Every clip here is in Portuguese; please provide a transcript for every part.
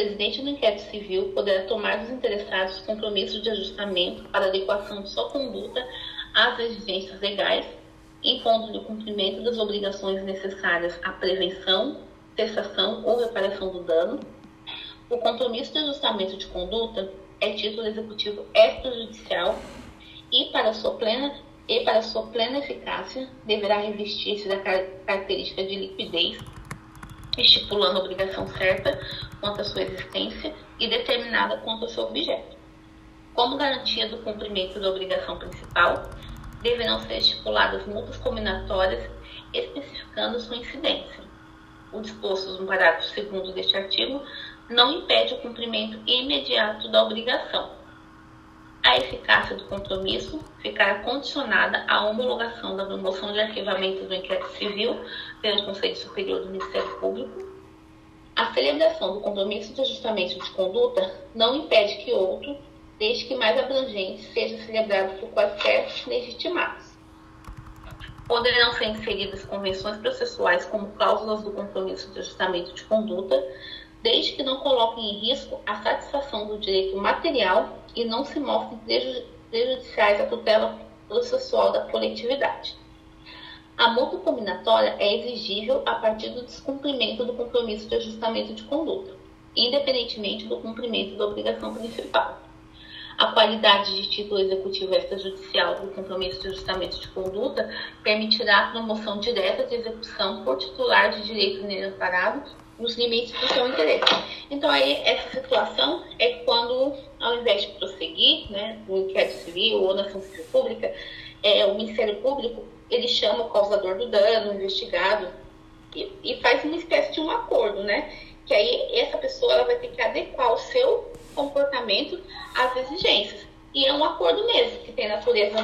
presidente do inquérito civil poderá tomar dos interessados compromissos de ajustamento para adequação de sua conduta às exigências legais, impondo-lhe o cumprimento das obrigações necessárias à prevenção, cessação ou reparação do dano. O compromisso de ajustamento de conduta é título executivo extrajudicial e para sua plena e para sua plena eficácia deverá revestir-se da característica de liquidez, estipulando a obrigação certa quanto à sua existência e determinada quanto ao seu objeto. Como garantia do cumprimento da obrigação principal, deverão ser estipuladas multas combinatórias especificando sua incidência. O disposto no parágrafo 2 deste artigo não impede o cumprimento imediato da obrigação. A eficácia do compromisso ficará condicionada à homologação da promoção de arquivamento do inquérito civil pelo Conselho Superior do Ministério Público. A celebração do compromisso de ajustamento de conduta não impede que outro, desde que mais abrangente, seja celebrado por quaisquer legitimados. Poderão ser inseridas convenções processuais como cláusulas do compromisso de ajustamento de conduta, desde que não coloquem em risco a satisfação do direito material e não se mostrem prejudiciais à tutela processual da coletividade. A multa combinatória é exigível a partir do descumprimento do compromisso de ajustamento de conduta, independentemente do cumprimento da obrigação principal. A qualidade de título executivo extrajudicial do compromisso de ajustamento de conduta permitirá a promoção direta de execução por titular de direito amparado nos limites do seu interesse. Então, aí, essa situação é quando, ao invés de prosseguir, né, no inquérito civil ou na civil pública, é, o Ministério Público, ele chama o causador do dano, o investigado, e, e faz uma espécie de um acordo, né? Que aí essa pessoa ela vai ter que adequar o seu comportamento às exigências. E é um acordo mesmo, que tem natureza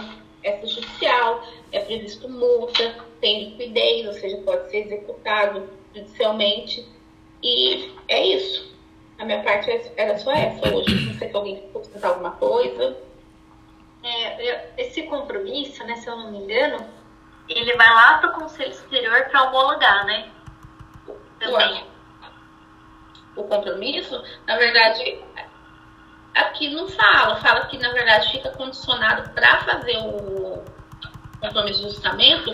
extrajudicial, é previsto multa, tem liquidez, ou seja, pode ser executado judicialmente. E é isso. A minha parte era só essa hoje. Não sei se alguém quer acrescentar alguma coisa. É, esse compromisso, né, se eu não me engano, ele vai lá para o Conselho Superior para homologar, né? Também. O compromisso, na verdade, aqui não fala. Fala que, na verdade, fica condicionado para fazer o compromisso de ajustamento,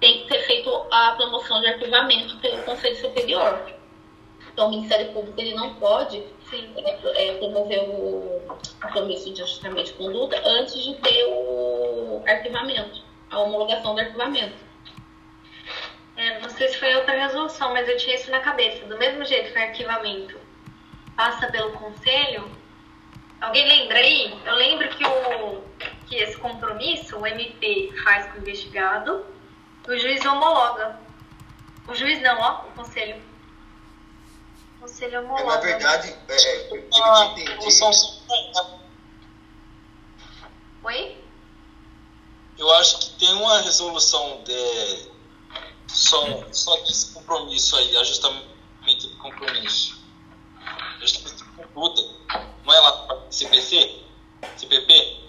tem que ter feito a promoção de arquivamento pelo Conselho Superior. Então, o Ministério Público ele não pode é, é, promover o compromisso de ajustamento de conduta antes de ter o arquivamento, a homologação do arquivamento. É, não sei se foi outra resolução, mas eu tinha isso na cabeça. Do mesmo jeito que o arquivamento passa pelo conselho, alguém lembra aí? Eu lembro que, o, que esse compromisso o MP faz com o investigado, o juiz homologa. O juiz não, ó, o conselho Conselho. É, na verdade, é, é eu ah, Oi? Eu acho que tem uma resolução de, só, só desse compromisso aí, ajustamento de compromisso. Ajustamento de conduta. Não é lá para CPC? CPP?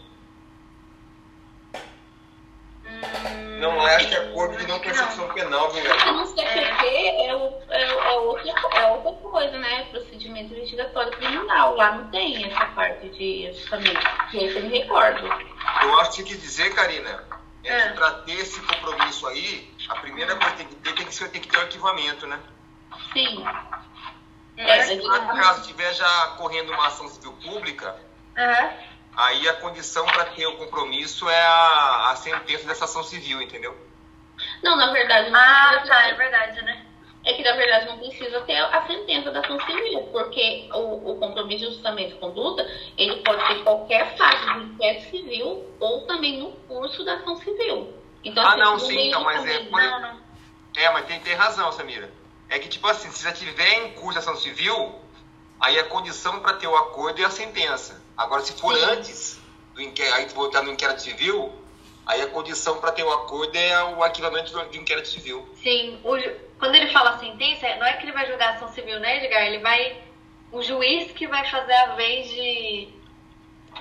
Não é de acordo de não persecução penal, viu, galera? No CPP é, é, é, é, outra, é outra coisa, né? Procedimento investigatório criminal. Lá não tem essa parte de ajustamento. Que eu me recordo. Eu acho que tem que dizer, Karina, é, é. que para ter esse compromisso aí, a primeira coisa que tem que ter tem que, ser, tem que ter o arquivamento, né? Sim. É, se por acaso estiver já correndo uma ação civil pública, uhum Aí a condição para ter o compromisso é a, a sentença dessa ação civil, entendeu? Não, na verdade não Ah, tá, é verdade, né? É que na verdade não precisa ter a sentença da ação civil, porque o, o compromisso de ajustamento de conduta, ele pode ter qualquer fase do inquérito civil ou também no curso da ação civil. Então, ah, assim, não, sim, então, mas é. Por... Não, não. É, mas tem, tem razão, Samira. É que, tipo assim, se já tiver em curso da ação civil, aí a condição para ter o acordo é a sentença. Agora, se for Sim. antes do inquérito, aí voltar no inquérito civil, aí a condição para ter o um acordo é o arquivamento do, do inquérito civil. Sim, o, quando ele fala sentença, não é que ele vai julgar a ação civil, né, Edgar? Ele vai. O juiz que vai fazer a vez de,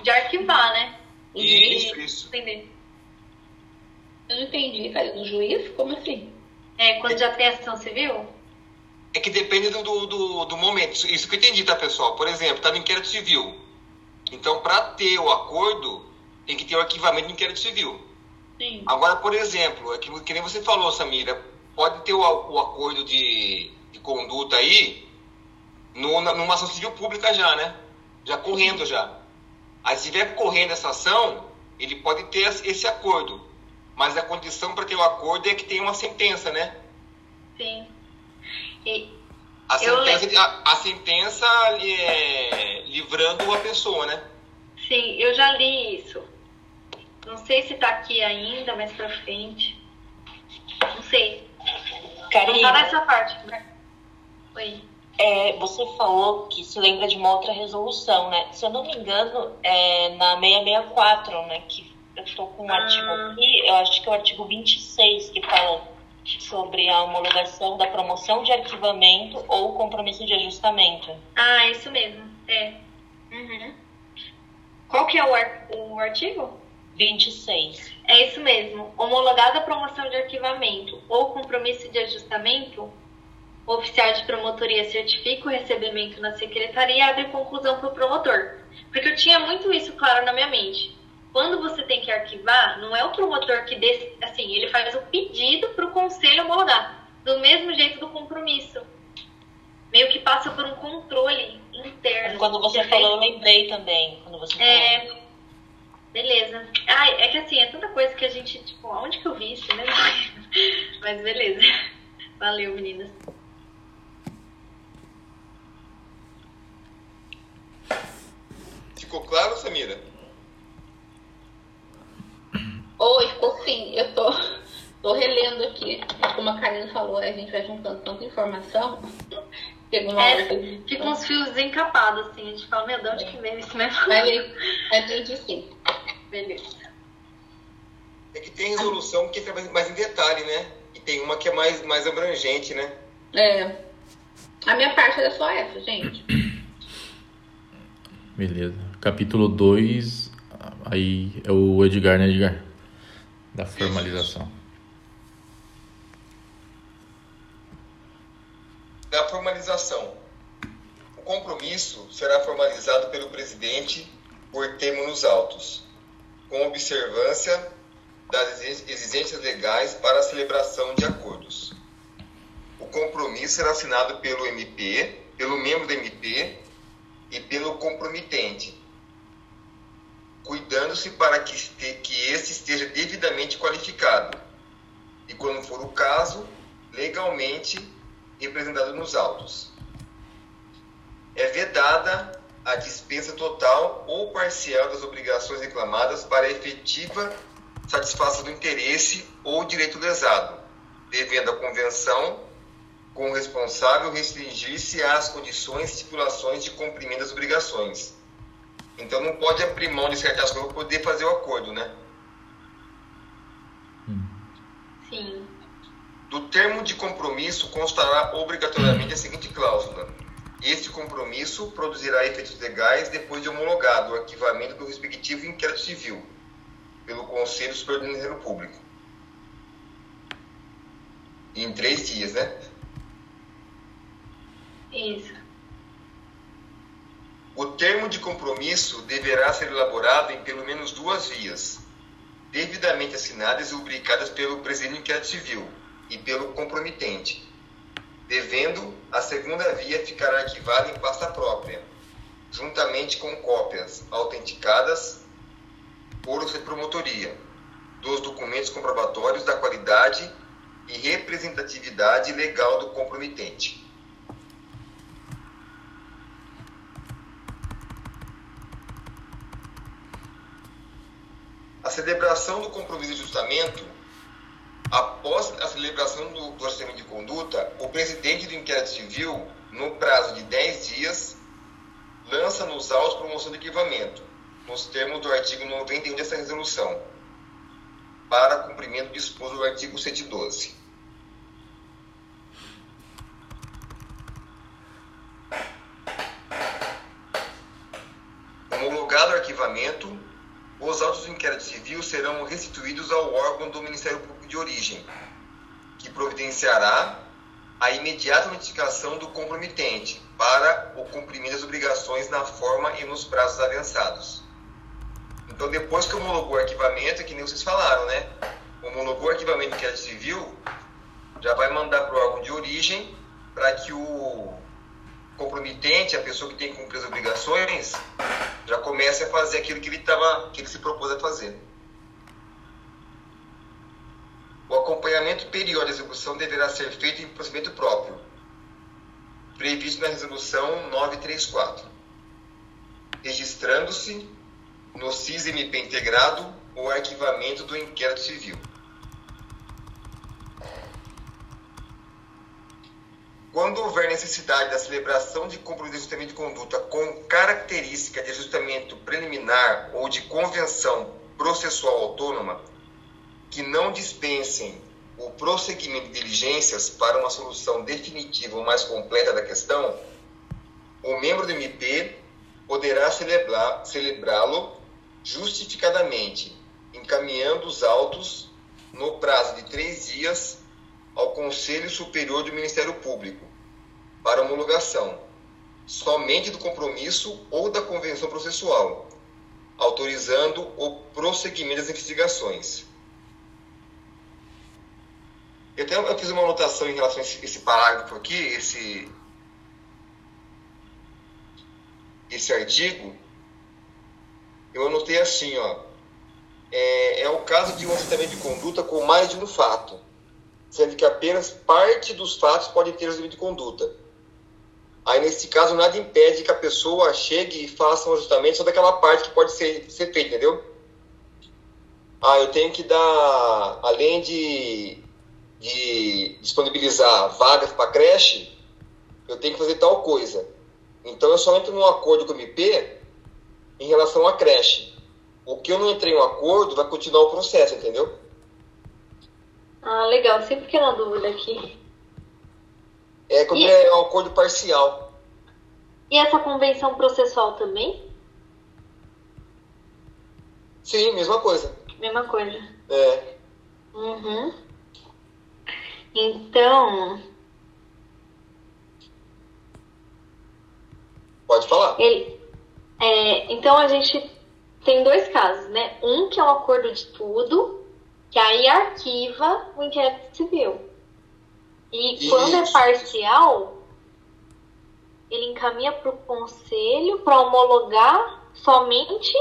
de arquivar, né? Isso, isso. Entender. Eu não entendi, cara. Do juiz? Como assim? É, quando já tem ação civil? É que depende do, do, do momento. Isso que eu entendi, tá, pessoal? Por exemplo, tá no inquérito civil. Então, para ter o acordo, tem que ter o arquivamento do inquérito civil. Sim. Agora, por exemplo, é que, que nem você falou, Samira, pode ter o, o acordo de, de, conduta aí no, numa ação civil pública já, né? Já correndo já. Aí se estiver correndo essa ação, ele pode ter esse acordo. Mas a condição para ter o acordo é que tenha uma sentença, né? Sim. E a sentença, a, a sentença é, livrando a pessoa, né? Sim, eu já li isso. Não sei se está aqui ainda, mais para frente. Não sei. Karina, tá nessa parte. Né? Oi. É, você falou que se lembra de uma outra resolução, né? Se eu não me engano, é na 664, né? Que eu estou com um ah. artigo aqui, eu acho que é o artigo 26 que fala sobre a homologação da promoção de arquivamento ou compromisso de ajustamento. Ah, isso mesmo. É. Uhum. Qual que é o, ar o artigo? 26. É isso mesmo. Homologada a promoção de arquivamento ou compromisso de ajustamento, o oficial de promotoria certifica o recebimento na secretaria e abre conclusão para o promotor. Porque eu tinha muito isso claro na minha mente. Quando você tem que arquivar, não é o promotor que, desse, assim, ele faz o pedido para o conselho homologar. Do mesmo jeito do compromisso. Meio que passa por um controle interno. Quando você falou, eu lembrei também. Quando você é... Falou. Beleza. Ai, é que assim, é tanta coisa que a gente, tipo, onde que eu vi isso, né? Mas beleza. Valeu, meninas. Ficou claro, Samira? Oi, ficou sim. Eu tô, tô relendo aqui. Como a Karina falou, a gente vai juntando tanta informação. É, fica uns fios desencapados, assim. A gente fala, meu, de onde que veio isso mesmo? Vai entendi sim. Beleza. É que tem resolução que entra mais em detalhe, né? E tem uma que é mais, mais abrangente, né? É. A minha parte era só essa, gente. Beleza. Capítulo 2, aí é o Edgar, né, Edgar? Da formalização. Da formalização. O compromisso será formalizado pelo presidente por termo nos autos com observância das exigências legais para a celebração de acordos. O compromisso será assinado pelo MP, pelo membro do MP e pelo compromitente, cuidando-se para que, que esse esteja devidamente qualificado e, quando for o caso, legalmente representado nos autos. É vedada a dispensa total ou parcial das obrigações reclamadas para efetiva satisfação do interesse ou direito lesado, devendo a convenção com o responsável restringir-se às condições e estipulações de cumprimento das obrigações. Então não pode abrir mão de certas coisas para poder fazer o acordo, né? Sim. Do termo de compromisso constará obrigatoriamente a seguinte cláusula este compromisso produzirá efeitos legais depois de homologado o arquivamento do respectivo inquérito civil pelo Conselho Superior do Ministério Público. Em três dias, né? Isso. O termo de compromisso deverá ser elaborado em pelo menos duas vias, devidamente assinadas e rubricadas pelo presidente do inquérito civil e pelo compromitente devendo a segunda via ficar arquivada em pasta própria, juntamente com cópias autenticadas por promotoria dos documentos comprobatórios da qualidade e representatividade legal do compromitente. A celebração do compromisso de ajustamento Após a celebração do, orçamento de conduta, o presidente do inquérito civil, no prazo de 10 dias, lança nos autos promoção de arquivamento, nos termos do artigo 91 dessa resolução, para cumprimento disposto do artigo 112. Homologado o arquivamento, os autos do inquérito civil serão restituídos ao órgão do Ministério Público de origem, que providenciará a imediata notificação do comprometente para o cumprimento das obrigações na forma e nos prazos avançados. Então, depois que homologou o arquivamento, é que nem vocês falaram, né? Homologou o arquivamento do inquérito civil, já vai mandar para o órgão de origem para que o comprometente, a pessoa que tem que cumprir as obrigações, já comece a fazer aquilo que ele, tava, que ele se propôs a fazer. O acompanhamento periódico da execução deverá ser feito em procedimento próprio, previsto na resolução 934, registrando-se no CIS-MP integrado o arquivamento do inquérito civil. Quando houver necessidade da celebração de compromisso de ajustamento de conduta com característica de ajustamento preliminar ou de convenção processual autônoma, que não dispensem o prosseguimento de diligências para uma solução definitiva ou mais completa da questão, o membro do MP poderá celebrá-lo justificadamente, encaminhando os autos no prazo de três dias ao Conselho Superior do Ministério Público para homologação, somente do compromisso ou da convenção processual, autorizando o prosseguimento das investigações. Eu, tenho, eu fiz uma anotação em relação a esse, esse parágrafo aqui, esse, esse artigo, eu anotei assim, ó. É, é o caso de um assentamento de conduta com mais de um fato, sendo que apenas parte dos fatos pode ter assentamento de conduta. Aí, nesse caso, nada impede que a pessoa chegue e faça um ajustamento só daquela parte que pode ser, ser feita, entendeu? Ah, eu tenho que dar, além de, de disponibilizar vagas para creche, eu tenho que fazer tal coisa. Então, eu só entro num acordo com o MP em relação à creche. O que eu não entrei em um acordo vai continuar o processo, entendeu? Ah, legal. Sempre que uma dúvida aqui. É quando e... é um acordo parcial. E essa convenção processual também? Sim, mesma coisa. Mesma coisa. É. Uhum. Então. Pode falar. Ele, é, então a gente tem dois casos, né? Um que é o acordo de tudo, que aí arquiva o inquérito civil. E quando é parcial, ele encaminha para o conselho para homologar somente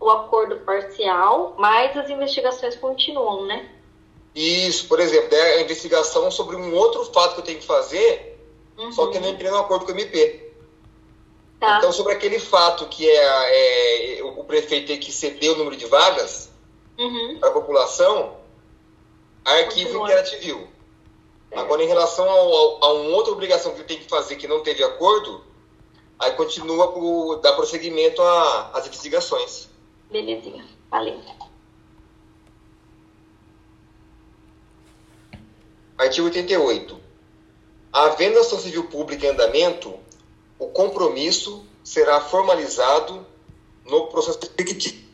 o acordo parcial, mas as investigações continuam, né? Isso, por exemplo, é a investigação sobre um outro fato que eu tenho que fazer, uhum. só que eu não entrei no acordo com o MP. Tá. Então, sobre aquele fato que é, é, o prefeito ter que ceder o número de vagas uhum. para a população, arquivo inquérito civil. Agora, em relação ao, ao, a uma outra obrigação que tem que fazer que não teve acordo, aí continua por dar prosseguimento às investigações. Belezinha, valeu. Artigo 88. Havendo ação civil pública em andamento, o compromisso será formalizado no processo respectivo.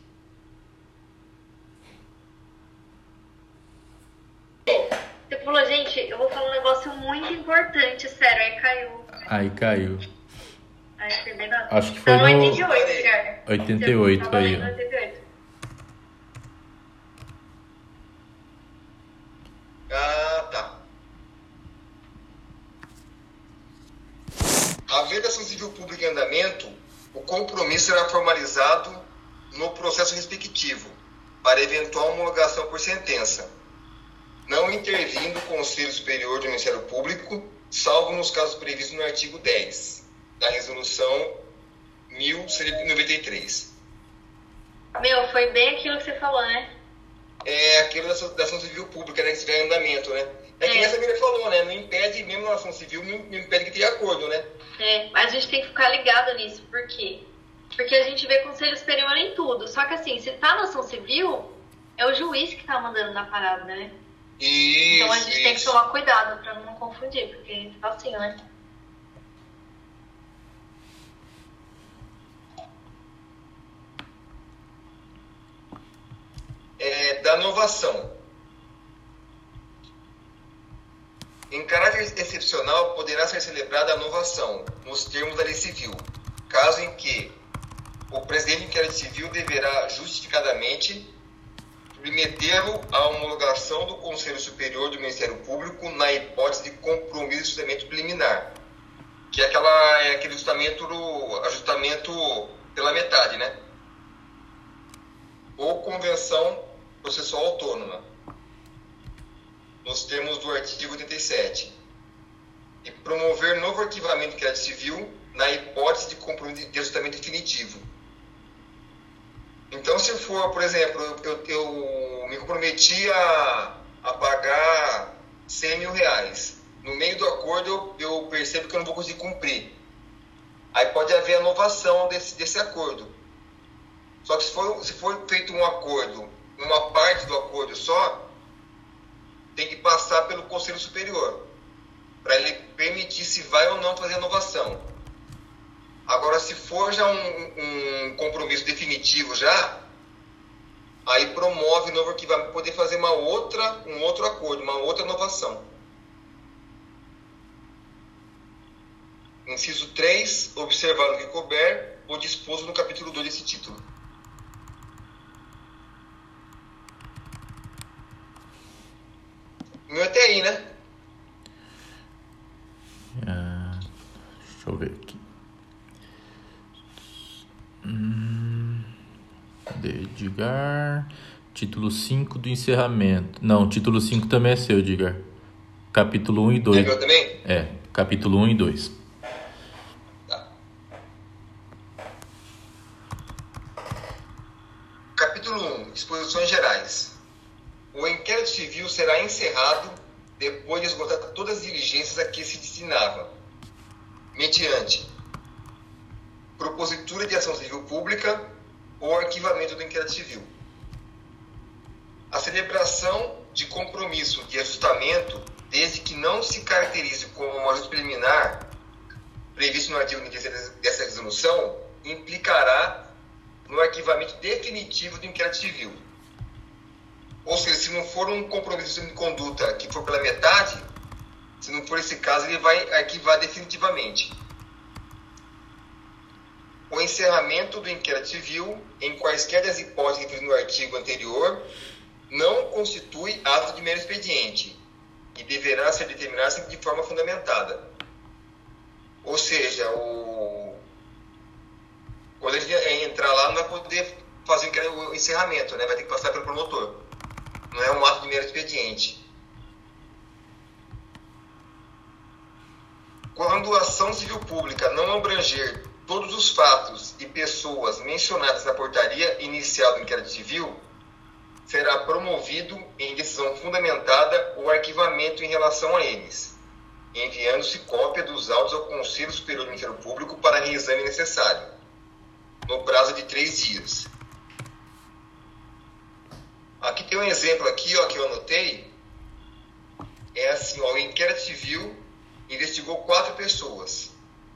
Você falou, gente, eu vou falar um negócio muito importante, sério, aí caiu. Aí caiu. Aí foi na... Acho que foi então, no... 88, cara. 88 aí. 88. Ah, tá. Havendo ação civil pública em andamento, o compromisso será formalizado no processo respectivo, para eventual homologação por sentença, não intervindo o Conselho Superior do Ministério Público, salvo nos casos previstos no artigo 10 da Resolução 1093. Meu, foi bem aquilo que você falou, né? É aquilo da, da ação civil pública, né, que estiver em andamento, né? É que é. essa Miriam falou, né? Não impede, mesmo na ação civil, não impede que tenha acordo, né? É, a gente tem que ficar ligado nisso. Por quê? Porque a gente vê conselho superior em tudo. Só que assim, se tá na ação civil, é o juiz que tá mandando na parada, né? Isso, então a gente isso. tem que tomar cuidado pra não confundir, porque tá assim, né? É, da inovação. Em caráter excepcional, poderá ser celebrada a novação, nos termos da lei civil, caso em que o presidente do inquérito civil deverá justificadamente submetê-lo à homologação do Conselho Superior do Ministério Público na hipótese de compromisso de ajustamento preliminar, que é, aquela, é aquele ajustamento, ajustamento pela metade, né? Ou convenção processual autônoma, nos termos do artigo 87, e promover novo arquivamento do inquérito civil na hipótese de compromisso de ajustamento definitivo. Então, se for, por exemplo, eu, eu me comprometi a, a pagar 100 mil reais, no meio do acordo eu, eu percebo que eu não vou conseguir cumprir. Aí pode haver inovação desse, desse acordo. Só que se for, se for feito um acordo, uma parte do acordo só, tem que passar pelo Conselho Superior para ele permitir se vai ou não fazer inovação. Agora, se for já um, um compromisso definitivo já, aí promove novo que vai poder fazer uma outra, um outro acordo, uma outra inovação. Inciso 3, observado o que couber, ou disposto no capítulo 2 desse título. Meu até aí, né? Ah, deixa eu ver aqui. Hum, Edgar. Título 5 do encerramento. Não, título 5 também é seu, Edgar. Capítulo 1 e 2. É meu também? É, capítulo 1 e 2. Tá. Capítulo 1. Disposições gerais. O inquérito civil será encerrado depois de esgotar todas as diligências a que se destinava, mediante propositura de ação civil pública ou arquivamento do inquérito civil. A celebração de compromisso de ajustamento, desde que não se caracterize como um ajuste preliminar previsto no artigo 93 dessa resolução, implicará no arquivamento definitivo do inquérito civil. Ou seja, se não for um compromisso de conduta que for pela metade, se não for esse caso, ele vai arquivar definitivamente o encerramento do inquérito civil, em quaisquer das hipóteses no artigo anterior, não constitui ato de mero expediente e deverá ser determinado de forma fundamentada. Ou seja, o... quando ele entrar lá, não vai poder fazer o encerramento, né? vai ter que passar pelo promotor. Não é um ato de mero expediente. Quando a ação civil pública não abranger todos os fatos e pessoas mencionadas na portaria inicial do inquérito civil, será promovido em decisão fundamentada o arquivamento em relação a eles, enviando-se cópia dos autos ao Conselho Superior do Ministério Público para reexame necessário, no prazo de três dias. Aqui tem um exemplo aqui, ó, que eu anotei. É assim, ó, o inquérito civil investigou quatro pessoas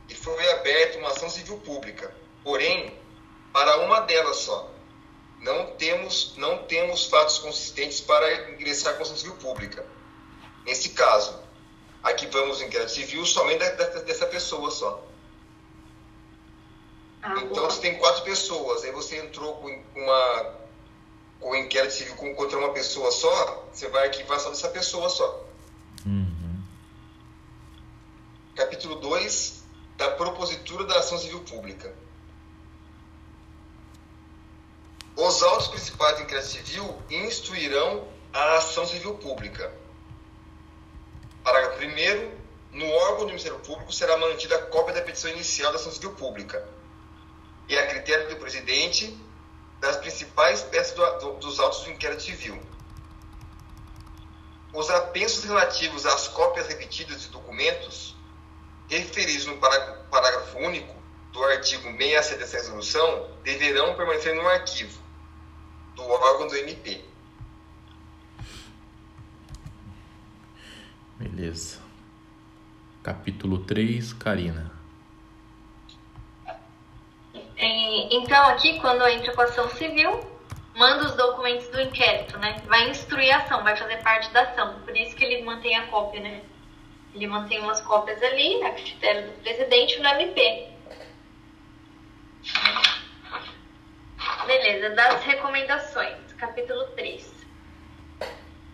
e foi aberta uma ação civil pública. Porém, para uma delas só. Não temos, não temos fatos consistentes para ingressar com ação civil pública. Nesse caso, aqui vamos em inquérito civil somente dessa pessoa só. Ah, então, boa. você tem quatro pessoas, aí você entrou com uma com inquérito civil contra uma pessoa só, você vai arquivar só dessa pessoa só. Uhum. Capítulo 2 da propositura da ação civil pública. Os autos principais do inquérito civil instruirão a ação civil pública. Parágrafo 1 no órgão do Ministério Público será mantida a cópia da petição inicial da ação civil pública e a critério do presidente das principais peças do, do, dos autos do inquérito civil. Os apensos relativos às cópias repetidas de documentos referidos no parágrafo único do artigo 67 dessa resolução deverão permanecer no arquivo do órgão do MP. Beleza. Capítulo 3, Karina. É, então, aqui, quando entra com a ação civil, manda os documentos do inquérito, né? Vai instruir a ação, vai fazer parte da ação. Por isso que ele mantém a cópia, né? Ele mantém umas cópias ali, a critério do presidente, no MP. Beleza, das recomendações, capítulo 3.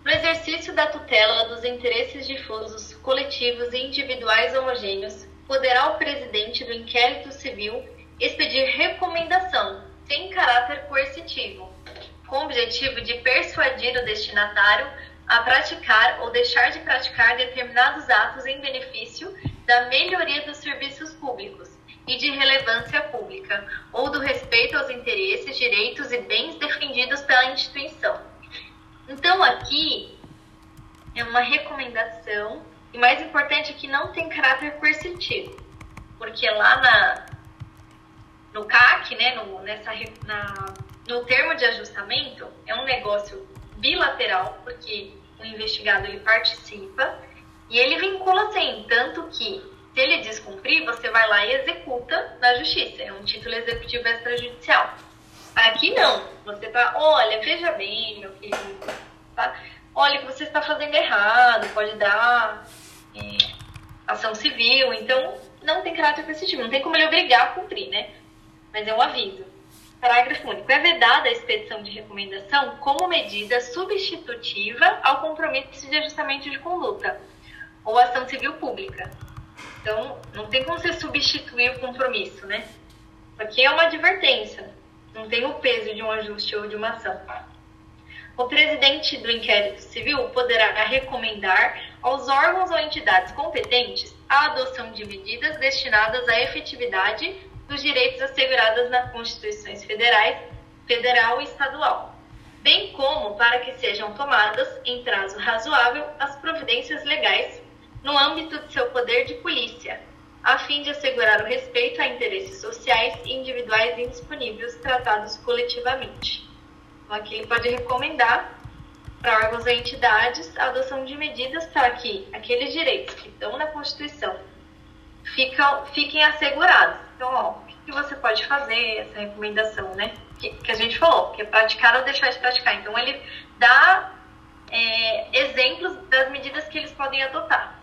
No exercício da tutela dos interesses difusos, coletivos e individuais homogêneos, poderá o presidente do inquérito civil expedir recomendação, sem caráter coercitivo, com o objetivo de persuadir o destinatário a praticar ou deixar de praticar determinados atos em benefício da melhoria dos serviços públicos e de relevância pública, ou do respeito aos interesses, direitos e bens defendidos pela instituição. Então, aqui é uma recomendação, e mais importante que não tem caráter coercitivo, porque lá na, no CAC, né, no, nessa, na, no termo de ajustamento, é um negócio bilateral, porque o investigado ele participa e ele vincula assim, tanto que se ele descumprir, você vai lá e executa na justiça. É um título executivo extrajudicial. Aqui não. Você tá, olha, veja bem, meu querido, tá? Olha que você está fazendo errado, pode dar é, ação civil, então não tem caráter coercitivo, não tem como ele obrigar a cumprir, né? Mas é um aviso. Parágrafo único. É vedada a expedição de recomendação como medida substitutiva ao compromisso de ajustamento de conduta ou ação civil pública então, não tem como você substituir o compromisso, né? Aqui é uma advertência, não tem o peso de um ajuste ou de uma ação. O presidente do inquérito civil poderá recomendar aos órgãos ou entidades competentes a adoção de medidas destinadas à efetividade dos direitos assegurados nas Constituições federais, federal e estadual, bem como para que sejam tomadas, em prazo razoável, as providências legais no âmbito de seu poder de polícia, a fim de assegurar o respeito a interesses sociais e individuais indisponíveis tratados coletivamente. Então, aqui ele pode recomendar para órgãos e entidades a adoção de medidas para que aqueles direitos que estão na Constituição ficam, fiquem assegurados. Então, ó, o que você pode fazer, essa recomendação, né? Que, que a gente falou, que é praticar ou deixar de praticar. Então, ele dá é, exemplos das medidas que eles podem adotar.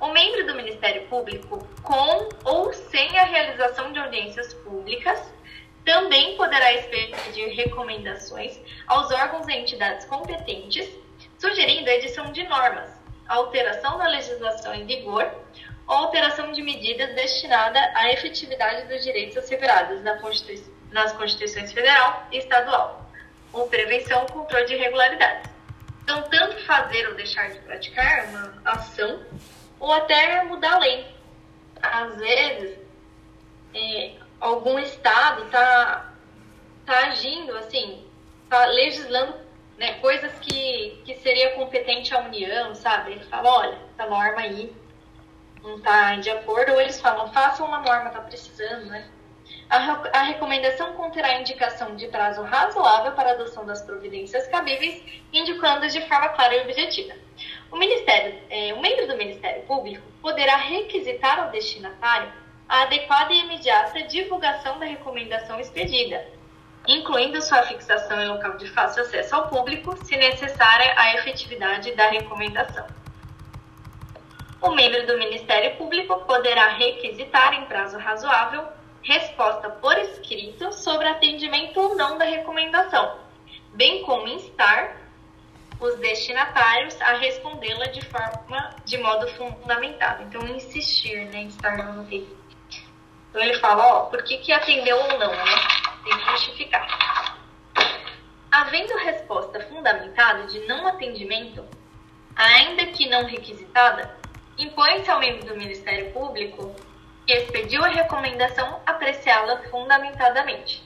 O membro do Ministério Público, com ou sem a realização de audiências públicas, também poderá expedir recomendações aos órgãos e entidades competentes, sugerindo a edição de normas, alteração da legislação em vigor ou alteração de medidas destinadas à efetividade dos direitos assegurados nas Constituições Federal e Estadual, ou prevenção ou controle de irregularidades. Então, tanto fazer ou deixar de praticar uma ação ou até mudar a lei. Às vezes, é, algum estado está tá agindo assim, está legislando né, coisas que, que seria competente à União, sabe? Ele fala, olha, essa norma aí não está de acordo, ou eles falam, façam uma norma, está precisando, né? A, recomendação conterá indicação de prazo razoável para adoção das providências cabíveis, indicando de forma clara e objetiva. O, Ministério, é, o membro do Ministério Público poderá requisitar ao destinatário a adequada e imediata divulgação da recomendação expedida, incluindo sua fixação em local de fácil acesso ao público, se necessária a efetividade da recomendação. O membro do Ministério Público poderá requisitar em prazo razoável resposta por escrito sobre atendimento ou não da recomendação, bem como instar os destinatários a respondê-la de forma, de modo fundamentado. Então, insistir, né, no texto. Então, ele fala, ó, por que que atendeu ou não, né? Tem que justificar. Havendo resposta fundamentada de não atendimento, ainda que não requisitada, impõe-se ao membro do Ministério Público que expediu a recomendação apreciá-la fundamentadamente.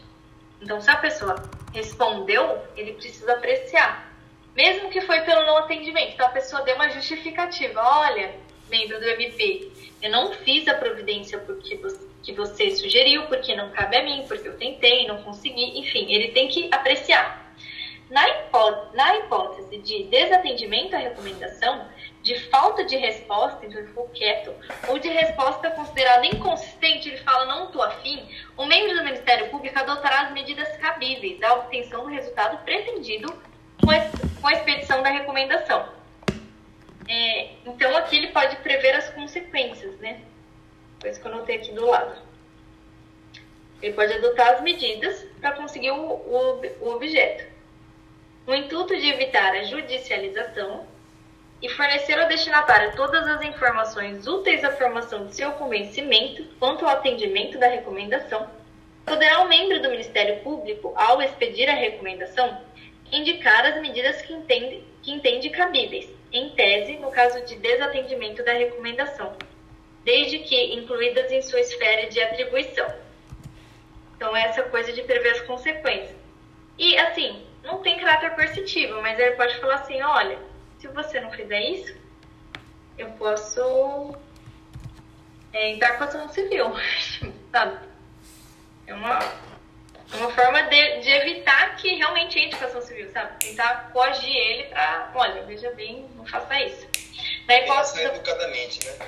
Então, se a pessoa respondeu, ele precisa apreciar mesmo que foi pelo não atendimento. Então a pessoa deu uma justificativa. Olha, membro do MP, eu não fiz a providência porque você, que você sugeriu, porque não cabe a mim, porque eu tentei, não consegui. Enfim, ele tem que apreciar. Na na hipótese de desatendimento à recomendação, de falta de resposta, então ele ficou quieto, ou de resposta considerada inconsistente, ele fala não estou afim, o membro do Ministério Público adotará as medidas cabíveis à obtenção do resultado pretendido com a, com a expedição da recomendação. É, então aqui ele pode prever as consequências, né? Coisa que eu notei aqui do lado. Ele pode adotar as medidas para conseguir o, o, o objeto. No intuito de evitar a judicialização e fornecer ao destinatário todas as informações úteis à formação de seu convencimento quanto ao atendimento da recomendação, poderá o membro do Ministério Público, ao expedir a recomendação, indicar as medidas que entende, que entende cabíveis, em tese, no caso de desatendimento da recomendação, desde que incluídas em sua esfera de atribuição. Então, essa coisa de prever as consequências. E, assim, não tem caráter coercitivo, mas ele pode falar assim: olha, se você não fizer isso, eu posso é, entrar com ação civil, sabe? É uma, é uma forma de, de evitar que realmente entre com ação civil, sabe? Tentar coagir ele pra, olha, veja bem, não faça isso. Daí posso... educadamente, né?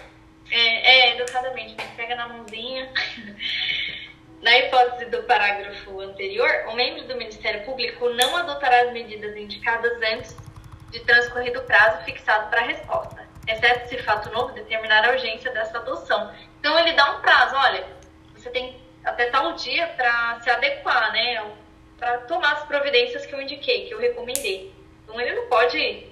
É, é, educadamente, pega na mãozinha. Na hipótese do parágrafo anterior, o membro do Ministério Público não adotará as medidas indicadas antes de transcorrido o prazo fixado para a resposta, exceto se fato novo determinar a urgência dessa adoção. Então, ele dá um prazo, olha, você tem até tal dia para se adequar, né, para tomar as providências que eu indiquei, que eu recomendei. Então, ele não pode,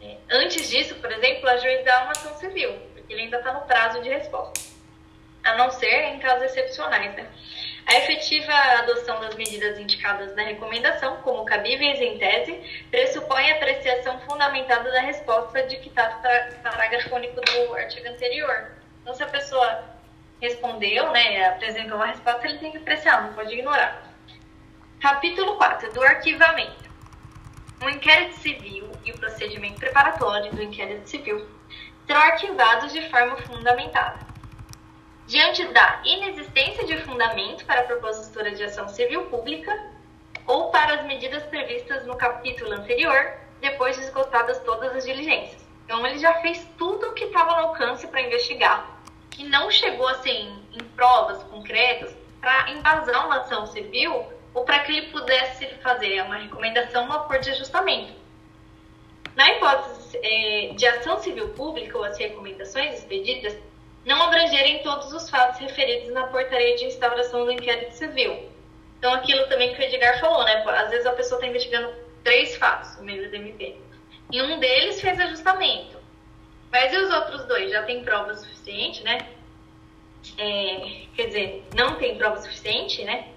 é, antes disso, por exemplo, ajuizar uma ação civil, porque ele ainda está no prazo de resposta, a não ser em casos excepcionais, né. A efetiva adoção das medidas indicadas na recomendação, como cabíveis em tese, pressupõe a apreciação fundamentada da resposta de que o parágrafo único do artigo anterior. Então, se a pessoa respondeu, né, apresentou uma resposta, ele tem que apreciar, não pode ignorar. Capítulo 4, do arquivamento. O inquérito civil e o procedimento preparatório do inquérito civil serão arquivados de forma fundamentada diante da inexistência de fundamento para a propositura de ação civil pública ou para as medidas previstas no capítulo anterior, depois de esgotadas todas as diligências. Então, ele já fez tudo o que estava no alcance para investigar e não chegou assim em provas concretas para embasar uma ação civil ou para que ele pudesse fazer uma recomendação, um acordo de ajustamento. Na hipótese eh, de ação civil pública ou as recomendações expedidas não abrangerem todos os fatos referidos na portaria de instauração do inquérito civil. Então, aquilo também que o Edgar falou, né? Às vezes a pessoa está investigando três fatos, o membro do MP. E um deles fez ajustamento. Mas e os outros dois? Já tem prova suficiente, né? É, quer dizer, não tem prova suficiente, né?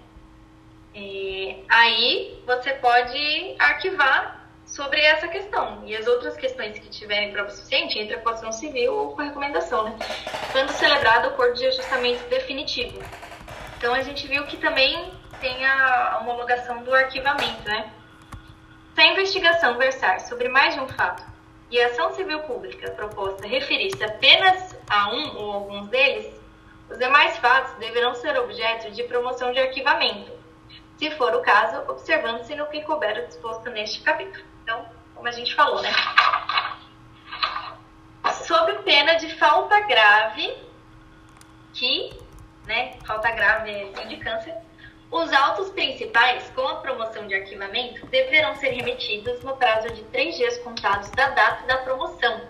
É, aí você pode arquivar sobre essa questão. E as outras questões que tiverem prova suficiente, entra com ação civil ou com recomendação, né? Quando celebrado o acordo de ajustamento definitivo. Então a gente viu que também tem a homologação do arquivamento, né? Se a investigação versar sobre mais de um fato e a ação civil pública proposta referir-se apenas a um ou alguns deles, os demais fatos deverão ser objeto de promoção de arquivamento, se for o caso, observando-se no que couber disposto neste capítulo. Como a gente falou, né? Sob pena de falta grave, que, né, falta grave é de câncer, os autos principais, com a promoção de arquivamento, deverão ser remetidos no prazo de três dias contados da data da promoção,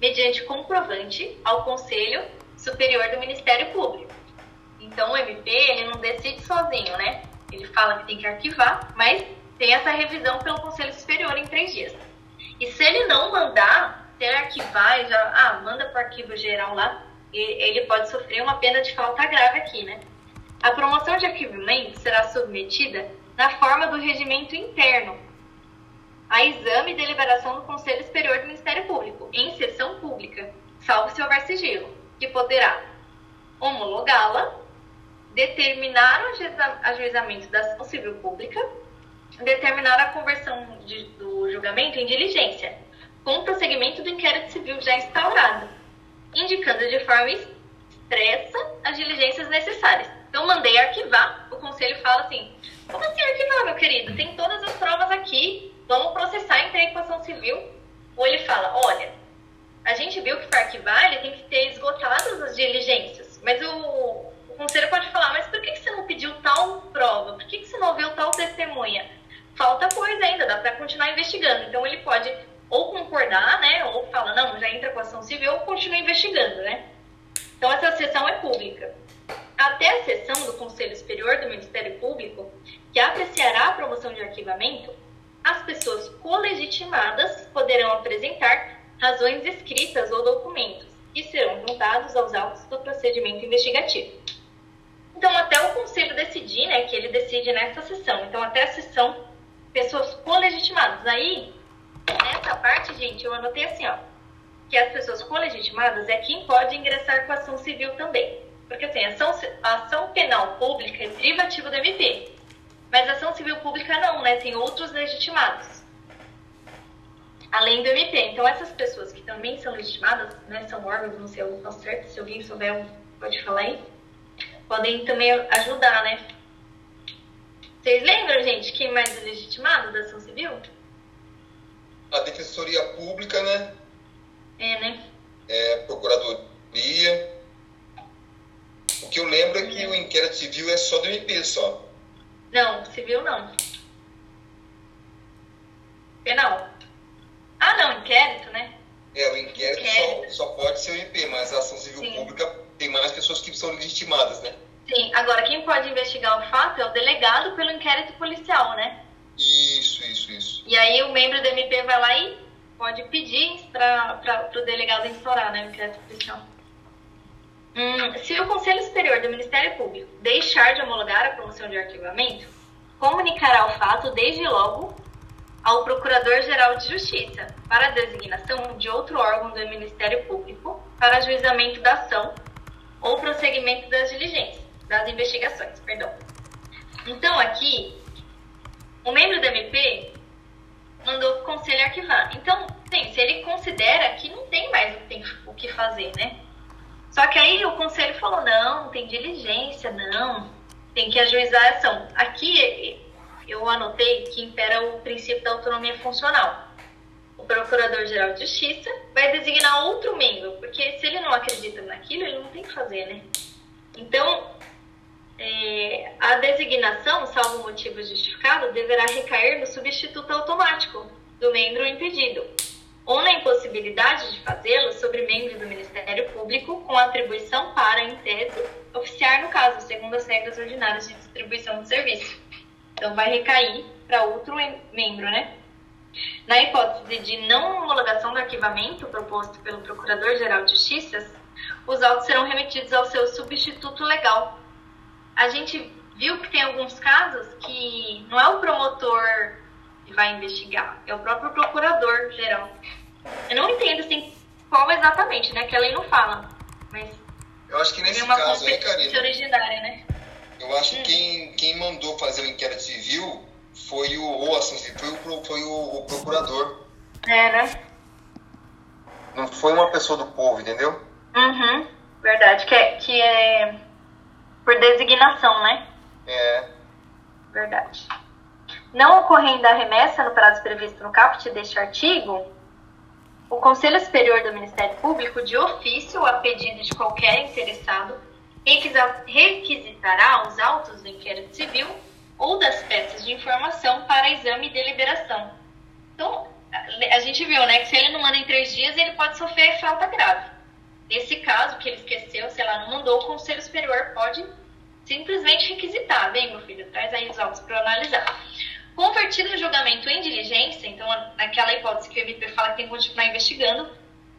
mediante comprovante ao Conselho Superior do Ministério Público. Então, o MP, ele não decide sozinho, né? Ele fala que tem que arquivar, mas tem essa revisão pelo Conselho Superior em três dias. E se ele não mandar, se ele arquivar, já, ah, manda para o arquivo geral lá, ele pode sofrer uma pena de falta grave aqui, né? A promoção de arquivamento será submetida na forma do regimento interno, a exame e deliberação do Conselho Superior do Ministério Público, em sessão pública, salvo se houver sigilo, que poderá homologá-la, determinar o ajuizamento da ação civil pública determinar a conversão de, do julgamento em diligência, com o prosseguimento do inquérito civil já instaurado, indicando de forma expressa as diligências necessárias. Então, mandei arquivar, o conselho fala assim: como assim arquivar, meu querido? Tem todas as provas aqui, vamos processar, entrei com ação civil. Ou ele fala: olha, a gente viu que para arquivar ele tem que ter esgotado as diligências, mas o, o conselho pode falar: mas por que, você não pediu tal prova? Por que, que você não viu tal testemunha? Falta coisa ainda, dá para continuar investigando. Então ele pode ou concordar, né, ou fala, não, já entra com ação civil, ou continua investigando, né? Então, essa sessão é pública. Até a sessão do Conselho Superior do Ministério Público, que apreciará a promoção de arquivamento, as pessoas colegitimadas poderão apresentar razões escritas ou documentos e serão juntados aos autos do procedimento investigativo. Então, até o conselho decidir, né, que ele decide nessa sessão. Então, até a sessão, pessoas colegitimadas. Aí, nessa parte, gente, eu anotei assim, ó, que as pessoas colegitimadas é quem pode ingressar com ação civil também. Porque, assim, ação, ação penal pública é derivativa do MP. Mas ação civil pública não, né? Tem outros legitimados. Além do MP. Então, essas pessoas que também são legitimadas, né? São órgãos, não sei o certo, se alguém souber, pode falar aí. Podem também ajudar, né? Vocês lembram, gente, quem mais é legitimado da ação civil? A Defensoria Pública, né? É, né? É, Procuradoria. O que eu lembro é que o inquérito civil é só do MP, só. Não, civil não. Penal. Ah, não, inquérito, né? É, o inquérito, inquérito. Só, só, pode ser o MP, mas a ação civil Sim. pública tem mais pessoas que são legitimadas, né? Sim, agora quem pode investigar o fato é o delegado pelo inquérito policial, né? Isso, isso, isso. E aí o membro do MP vai lá e pode pedir para o delegado instaurar né, o inquérito policial. Hum, se o Conselho Superior do Ministério Público deixar de homologar a promoção de arquivamento, comunicará o fato desde logo ao Procurador-Geral de Justiça para a designação de outro órgão do Ministério Público para ajuizamento da ação ou prosseguimento das diligências, das investigações, perdão. Então, aqui, o membro do MP mandou o conselho arquivar. Então, sim, se ele considera que não tem mais o que fazer, né? Só que aí o conselho falou: não, tem diligência, não, tem que ajuizar a ação. Aqui eu anotei que impera o princípio da autonomia funcional. O Procurador-Geral de Justiça vai designar outro membro, porque se ele não acredita naquilo, ele não tem que fazer, né? Então, é, a designação, salvo motivo justificado, deverá recair no substituto automático do membro impedido ou na impossibilidade de fazê-lo sobre membro do Ministério Público com atribuição para, em tese, oficiar no caso, segundo as regras ordinárias de distribuição de serviço. Então, vai recair para outro membro, né? Na hipótese de não homologação do arquivamento proposto pelo Procurador-Geral de Justiça, os autos serão remetidos ao seu substituto legal. A gente viu que tem alguns casos que não é o promotor que vai investigar, é o próprio procurador-geral. Eu não entendo assim qual exatamente, né? Que a lei não fala. Mas. Eu acho que nesse caso aí, Karina. originária, né? Eu acho que hum. quem, quem mandou fazer o inquérito civil foi o. Ou assim, foi, o, foi o, o procurador. É, né? Não foi uma pessoa do povo, entendeu? Uhum. Verdade. Que é, que é por designação, né? É. Verdade. Não ocorrendo a remessa no prazo previsto no caput deste artigo, o Conselho Superior do Ministério Público, de ofício, a pedido de qualquer interessado, requisitará os autos do inquérito civil ou das peças de informação para exame e deliberação. Então, a gente viu, né, que se ele não manda em três dias, ele pode sofrer falta grave. Nesse caso, que ele esqueceu, sei lá, não mandou, o Conselho Superior pode simplesmente requisitar. Vem, meu filho, traz aí os autos para analisar. Convertido o julgamento em diligência, então, naquela hipótese que o MP fala que tem que continuar investigando,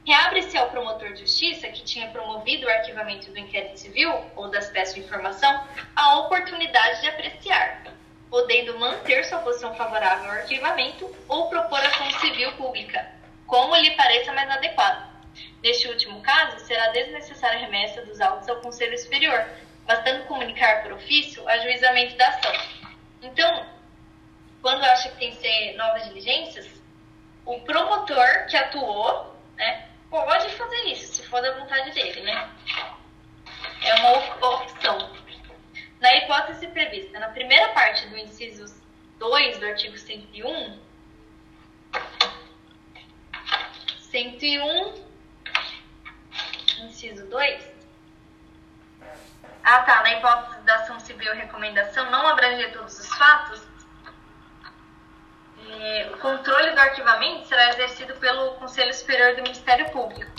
reabre-se ao promotor de justiça, que tinha promovido o arquivamento do inquérito civil ou das peças de informação, a oportunidade de apreciar, podendo manter sua posição favorável ao arquivamento ou propor ação civil pública, como lhe pareça mais adequado. Neste último caso, será desnecessária a remessa dos autos ao Conselho Superior, bastando comunicar por ofício o ajuizamento da ação. Então, quando acha que tem que ser novas diligências, o promotor que atuou, né, pode fazer isso, se for da vontade dele, né? É uma opção. Na hipótese prevista na primeira parte do inciso 2 do artigo 101, 101, inciso 2, ah, tá. Na hipótese da ação civil recomendação não abranger todos os fatos, É, o controle do arquivamento será exercido pelo Conselho Superior do Ministério Público,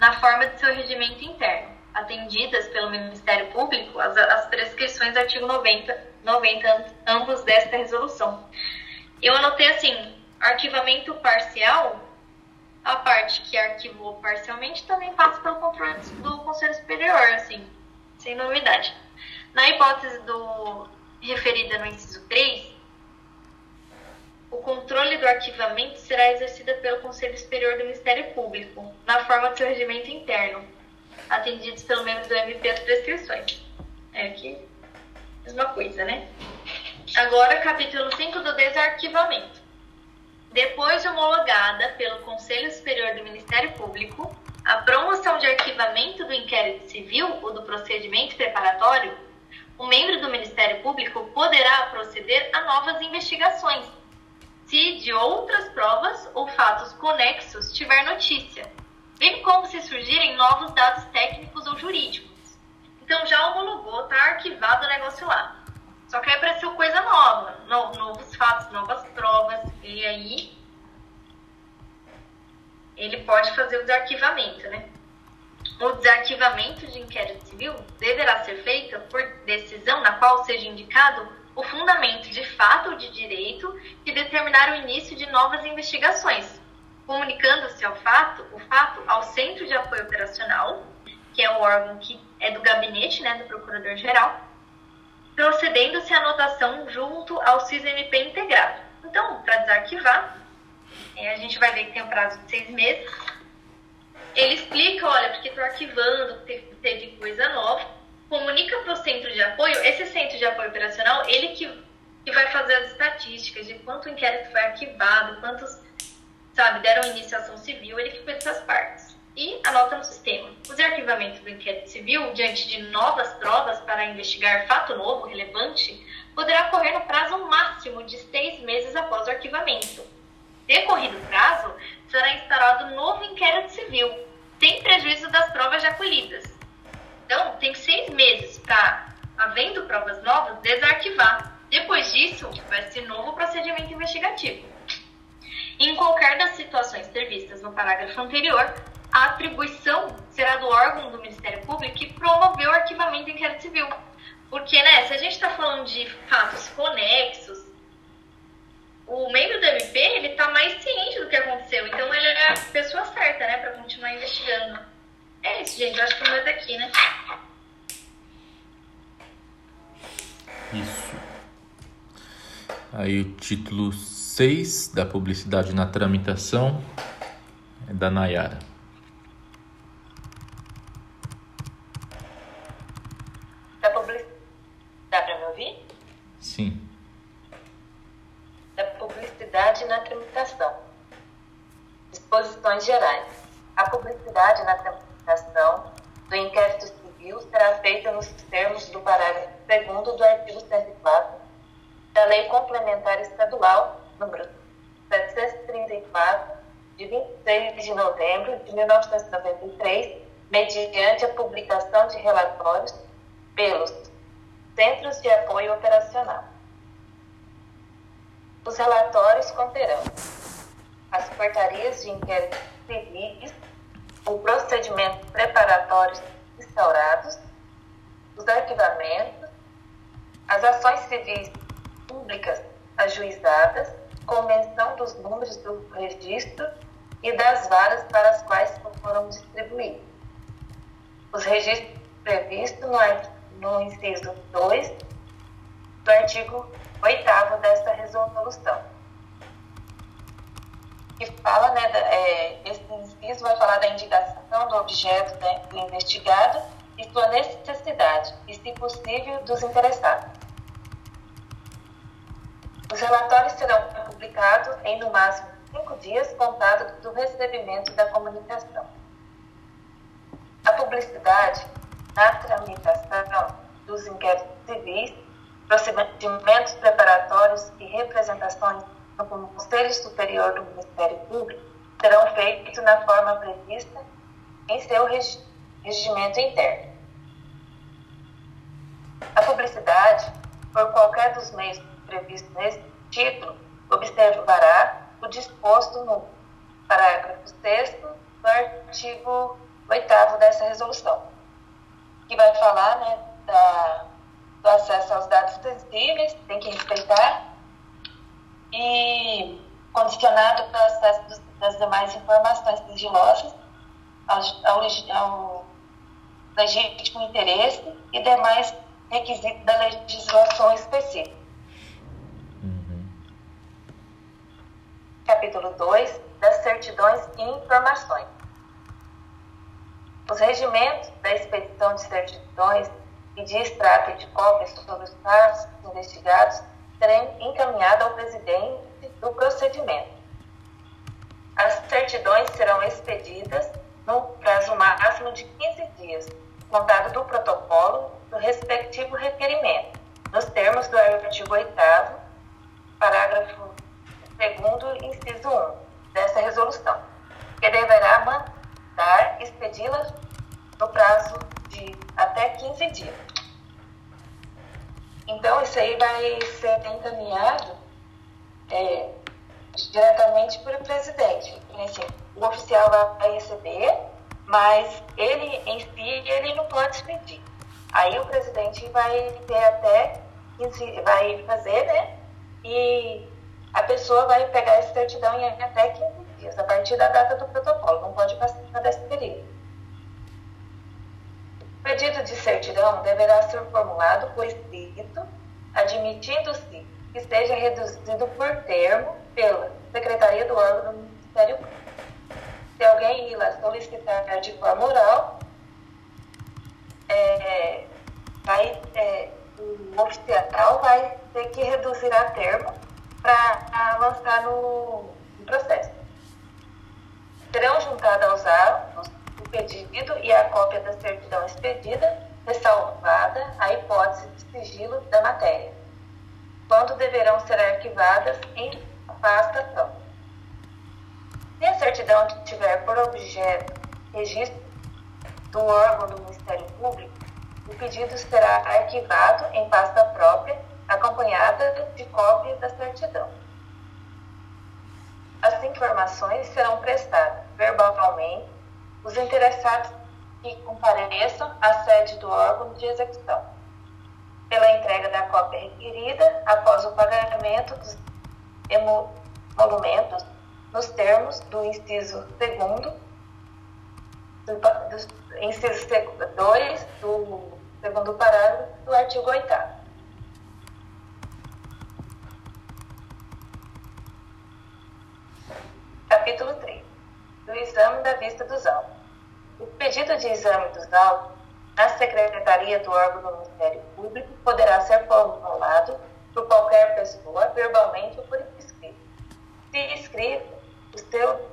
na forma de seu regimento interno, atendidas pelo Ministério Público as, as prescrições do artigo 90, 90, ambos desta resolução. Eu anotei assim, arquivamento parcial, a parte que arquivou parcialmente também passa pelo controle do Conselho Superior, assim, sem novidade. Na hipótese do referida no inciso 3, o controle do arquivamento será exercido pelo Conselho Superior do Ministério Público, na forma de seu regimento interno, atendidos pelo membro do MP as prescrições. É aqui, mesma coisa, né? Agora, capítulo 5 do desarquivamento. Depois de homologada pelo Conselho Superior do Ministério Público, a promoção de arquivamento do inquérito civil ou do procedimento preparatório, o membro do Ministério Público poderá proceder a novas investigações, se de outras provas ou fatos conexos tiver notícia, bem como se surgirem novos dados técnicos ou jurídicos. Então já homologou, está arquivado o negócio lá. Só que aí apareceu coisa nova, no, novos fatos, novas provas, aí ele pode fazer o desarquivamento, né? O desarquivamento de inquérito civil deverá ser feito por decisão na qual seja indicado o fundamento de fato ou de direito que determinar o início de novas investigações, comunicando-se ao fato, o fato ao Centro de Apoio Operacional, que é o órgão que é do gabinete, né, do Procurador-Geral, procedendo-se a anotação junto ao CISMP integrado. Então, para desarquivar, é, a gente vai ver que tem um prazo de seis meses. Ele explica, olha, porque estou arquivando, teve, teve coisa nova. Comunica para o centro de apoio. Esse centro de apoio operacional, ele que, que vai fazer as estatísticas de quanto inquérito foi arquivado, quantos, sabe, deram iniciação civil, ele que cuida dessas partes e anota no sistema. O desarquivamento do inquérito civil, diante de novas provas para investigar fato novo, relevante, poderá ocorrer no prazo máximo de seis meses após o arquivamento. Decorrido o prazo, será instaurado novo inquérito civil, sem prejuízo das provas já colhidas. Então, tem seis meses para, havendo provas novas, desarquivar. Depois disso, vai ser novo procedimento investigativo. Em qualquer das situações previstas no parágrafo anterior, a atribuição será do órgão do Ministério Público que promoveu o arquivamento do inquérito civil. Porque, né, se a gente está falando de fatos conexos, o membro do MP, ele está mais ciente do que aconteceu. Então, ele é a pessoa certa, né, para continuar investigando. É isso, gente. Eu acho que não é daqui, né? Isso. Aí o título 6 da publicidade na tramitação é da Nayara. Sim. Da publicidade na tramitação. Disposições gerais. A publicidade na tramitação do inquérito civil será feita nos termos do parágrafo 2 do artigo 104 da Lei Complementar Estadual, número 734, de 26 de novembro de 1993, mediante a publicação de relatórios pelos Centros de Apoio Operacional. Os relatórios conterão as portarias de inquérito civis, o procedimento preparatórios instaurados, os arquivamentos, as ações civis públicas ajuizadas, convenção dos números do registro e das varas para as quais foram distribuídos. Os registros previstos no artigo no inciso 2 do artigo 8 desta resolução. Que fala, né, é, esse inciso vai falar da indicação do objeto né, do investigado e sua necessidade, e, se possível, dos interessados. Os relatórios serão publicados em, no máximo, cinco dias contado do recebimento da comunicação. A publicidade na tramitação dos inquéritos civis, procedimentos preparatórios e representações no Conselho Superior do Ministério Público serão feitos na forma prevista em seu regimento interno. A publicidade, por qualquer dos meios previstos nesse título, observará o disposto no parágrafo 6 do artigo 8 dessa resolução, que vai falar né, da, do acesso aos dados sensíveis, tem que respeitar, e condicionado ao acesso das demais informações sigilosas ao, ao legítimo interesse e demais requisitos da legislação específica. Uhum. Capítulo 2 das certidões e informações. Os regimentos da expedição de certidões e de extrato de cópias sobre os casos investigados serão encaminhados ao presidente do procedimento. As certidões serão expedidas no prazo máximo de 15 dias, contado do protocolo do respectivo requerimento, nos termos do artigo 8 parágrafo 2 inciso 1 dessa resolução, que deverá mandar expedi-las no prazo de até 15 dias. Então, isso aí vai ser encaminhado é, diretamente para o presidente. Assim, o oficial vai receber, mas ele em si ele não pode expedir. Aí o presidente vai ter até 15, vai fazer, né? E a pessoa vai pegar essa certidão em até 15 dias, a partir da data do protocolo, não pode passar desse período. O pedido de certidão deverá ser formulado por escrito, admitindo-se que seja reduzido por termo pela Secretaria do órgão do Ministério Público. Se alguém ir lá solicitar de forma oral, é, vai, é, o oficial vai ter que reduzir a termo para lançar no, no, processo. Serão juntados aos autos o pedido e a cópia da certidão expedida, ressalvada a hipótese de sigilo da matéria quando deverão ser arquivadas em pasta só. Se a certidão tiver por objeto registro do órgão do Ministério Público, o pedido será arquivado em pasta própria, acompanhada de cópia da certidão. As informações serão prestadas verbalmente os interessados que compareçam à sede do órgão de execução. Pela entrega da cópia requerida após o pagamento dos emolumentos nos termos do inciso 2 do, do inciso 2 do segundo parágrafo do artigo 8 Capítulo 3 do exame da vista dos autos. O pedido de exame dos autos na Secretaria do órgão do Ministério Público poderá ser formulado por qualquer pessoa, verbalmente ou por escrito. Se escrito, o seu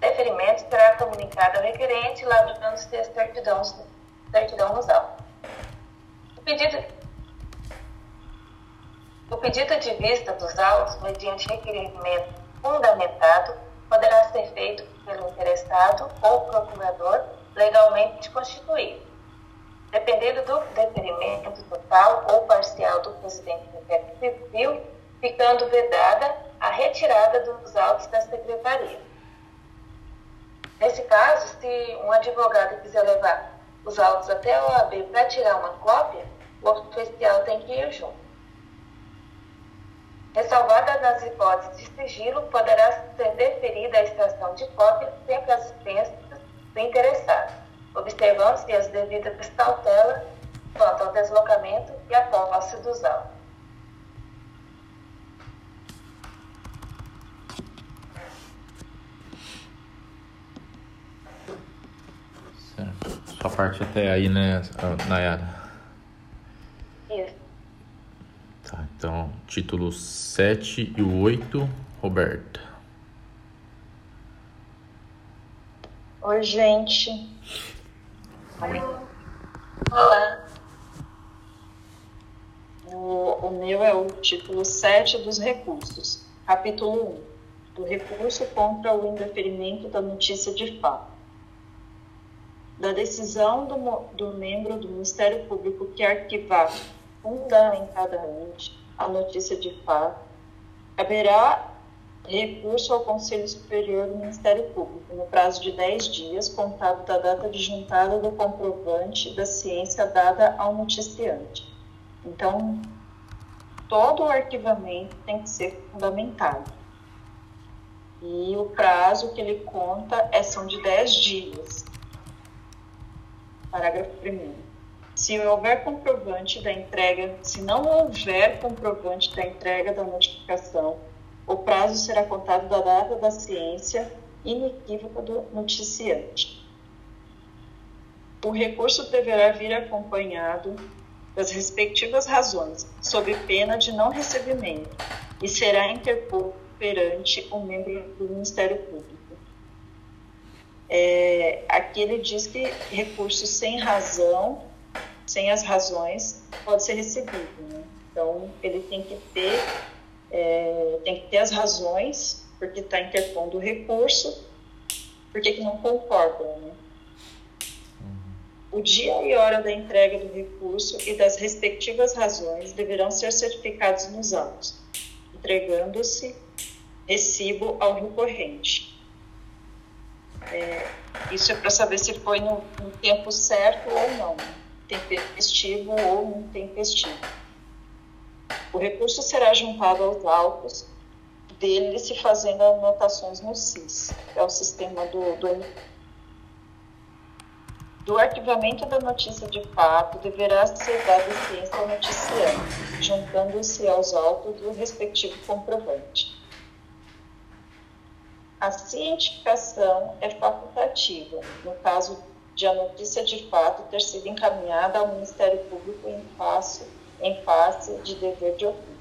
deferimento será comunicado ao requerente, lavrando-se a certidão, certidão nos autos. O pedido, o pedido de vista dos autos, mediante requerimento fundamentado, poderá ser feito pelo interessado ou procurador legalmente constituído dependendo do deferimento total ou parcial do presidente do inquérito civil, ficando vedada a retirada dos autos da secretaria. Nesse caso, se um advogado quiser levar os autos até a OAB para tirar uma cópia, o oficial tem que ir junto. Ressalvada nas hipóteses de sigilo, poderá ser deferida a extração de cópia sempre às expensas do interessado observando-se as devidas cautelas quanto ao deslocamento e à posse dos autos. Certo. Sua parte até aí, né, Nayara? Isso. Tá, então, título 7 e o 8, Roberta. Oi, gente. Olá. O, o meu é o título 7 dos recursos, capítulo 1, do recurso contra o indeferimento da notícia de fato. Da decisão do, do membro do Ministério Público que arquivar fundamentadamente a notícia de fato, caberá recurso ao Conselho Superior do Ministério Público, no prazo de 10 dias, contado da data de juntada do comprovante da ciência dada ao noticiante. Então, todo o arquivamento tem que ser fundamentado. E o prazo que ele conta é, são de 10 dias. Parágrafo 1. Se houver comprovante da entrega, se não houver comprovante da entrega da notificação, o prazo será contado da data da ciência inequívoca do noticiante. O recurso deverá vir acompanhado das respectivas razões, sob pena de não recebimento, e será interposto perante um membro do Ministério Público. É, aqui ele diz que recurso sem razão, sem as razões, pode ser recebido. Né? Então, ele tem que ter é, tem que ter as razões, porque está interpondo o recurso, porque que não concordam. Né? O dia e hora da entrega do recurso e das respectivas razões deverão ser certificados nos autos, entregando-se recibo ao recorrente. É, isso é para saber se foi no, no, tempo certo ou não, tempestivo ou não tempestivo. O recurso será juntado aos autos dele se fazendo anotações no SIS, que é o sistema do, do do arquivamento da notícia de fato deverá ser dada ciência ao noticiante, juntando-se aos autos do respectivo comprovante. A cientificação é facultativa, no caso de a notícia de fato ter sido encaminhada ao Ministério Público em face, em face de dever de ofício.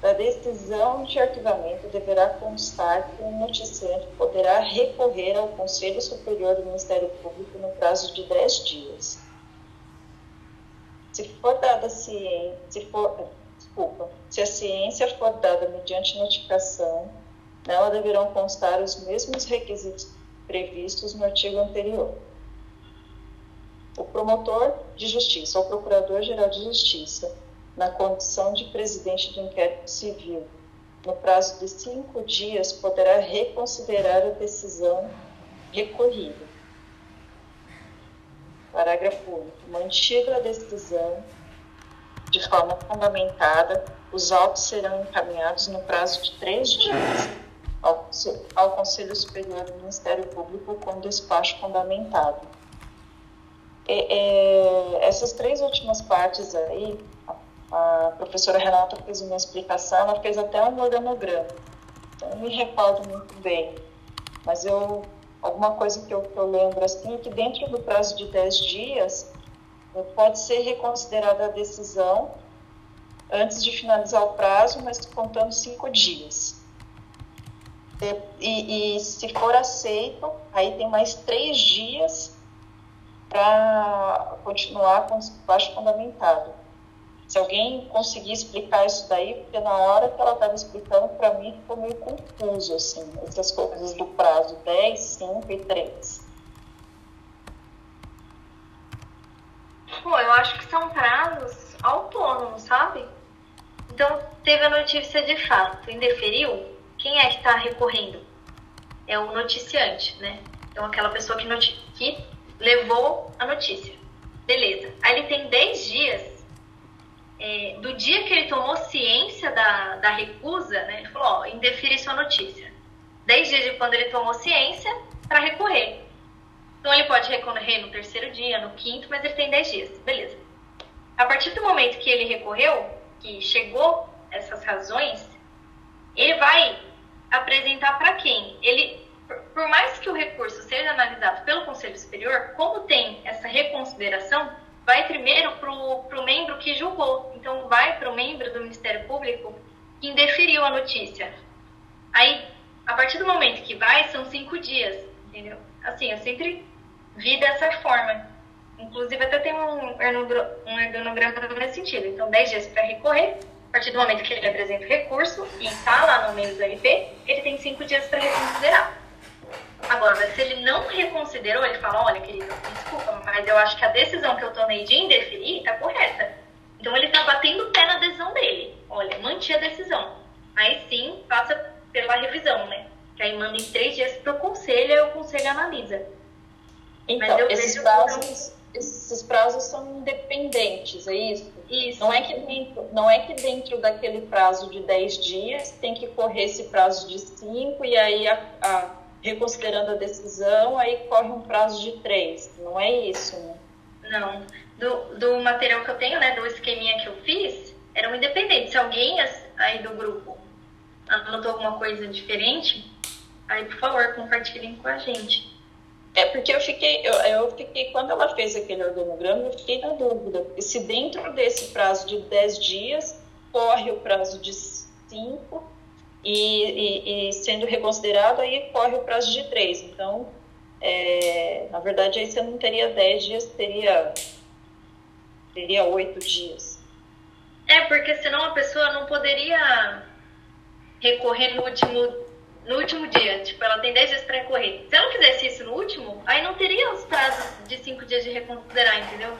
Da decisão de arquivamento deverá constar que o noticiante poderá recorrer ao Conselho Superior do Ministério Público no prazo de 10 dias. Se for dada ciência, se for, desculpa, se a ciência for dada mediante notificação, nela deverão constar os mesmos requisitos previstos no artigo anterior. O promotor de justiça ou procurador-geral de justiça na condição de presidente do inquérito civil, no prazo de cinco dias, poderá reconsiderar a decisão recorrida. Parágrafo único. Mantida a decisão de forma fundamentada, os autos serão encaminhados no prazo de três dias ao, ao Conselho Superior do Ministério Público com despacho fundamentado. E, é, essas três últimas partes aí, a professora Renata fez uma explicação, ela fez até um organograma. Então, eu me recordo muito bem. Mas eu, alguma coisa que eu, que eu lembro assim, é que dentro do prazo de 10 dias, eh, pode ser reconsiderada a decisão antes de finalizar o prazo, mas contando cinco dias. E, e, se for aceito, aí tem mais três dias para continuar com o baixo fundamentado. Se alguém conseguir explicar isso daí, porque na hora que ela estava explicando, para mim ficou meio confuso, assim, essas coisas do prazo 10, 5 e 3. Pô, eu acho que são prazos autônomos, sabe? Então, teve a notícia de fato, indeferiu, quem é que está recorrendo? É o noticiante, né? Então, aquela pessoa que, que levou a notícia. Beleza. Aí ele tem 10 dias é, do dia que ele tomou ciência da, da recusa, né, ele falou, ó, indefere sua notícia. Dez dias de quando ele tomou ciência para recorrer. Então ele pode recorrer no terceiro dia, no quinto, mas ele tem dez dias. Beleza. A partir do momento que ele recorreu, que chegou essas razões, ele vai apresentar para quem? Ele, por mais que o recurso seja analisado pelo Conselho Superior, como tem essa reconsideração, vai primeiro para o membro que julgou. Então, vai para o membro do Ministério Público que indeferiu a notícia. Aí, a partir do momento que vai, são cinco dias, entendeu? Assim, eu sempre vi dessa forma. Inclusive, até tem um organograma nesse sentido. Então, dez dias para recorrer. A partir do momento que ele apresenta o recurso e está lá no meio do MP, ele tem cinco dias para reconsiderar. Agora, se ele não reconsiderou, ele fala, olha, querido, desculpa, mas eu acho que a decisão que eu tomei de indeferir está correta. Então ele está batendo o pé na decisão dele. Olha, manti a decisão. aí sim passa pela revisão, né? Que aí manda em três dias para o conselho e o conselho analisa. Então, esses prazos, esses prazos são independentes, é isso? Isso. Não é, que dentro, não é que dentro daquele prazo de 10 dias tem que correr esse prazo de 5 e aí, a, a, reconsiderando a decisão, aí corre um prazo de 3. Não é isso, né? Não. Do, do material que eu tenho, né, do esqueminha que eu fiz, era um independente. Se alguém aí do grupo anotou alguma coisa diferente, aí, por favor, compartilhem com a gente. É porque eu fiquei, eu, eu fiquei, quando ela fez aquele organograma, eu fiquei na dúvida. Se dentro desse prazo de 10 dias, corre o prazo de 5 e, e, e, sendo reconsiderado, aí corre o prazo de 3. Então, é, na verdade, aí você não teria 10 dias, teria, teria 8 dias. É, porque senão a pessoa não poderia recorrer no último no último dia. Tipo, ela tem 10 dias para recorrer. Se ela fizesse isso no último, aí não teria os prazos de 5 dias de reconsiderar, entendeu?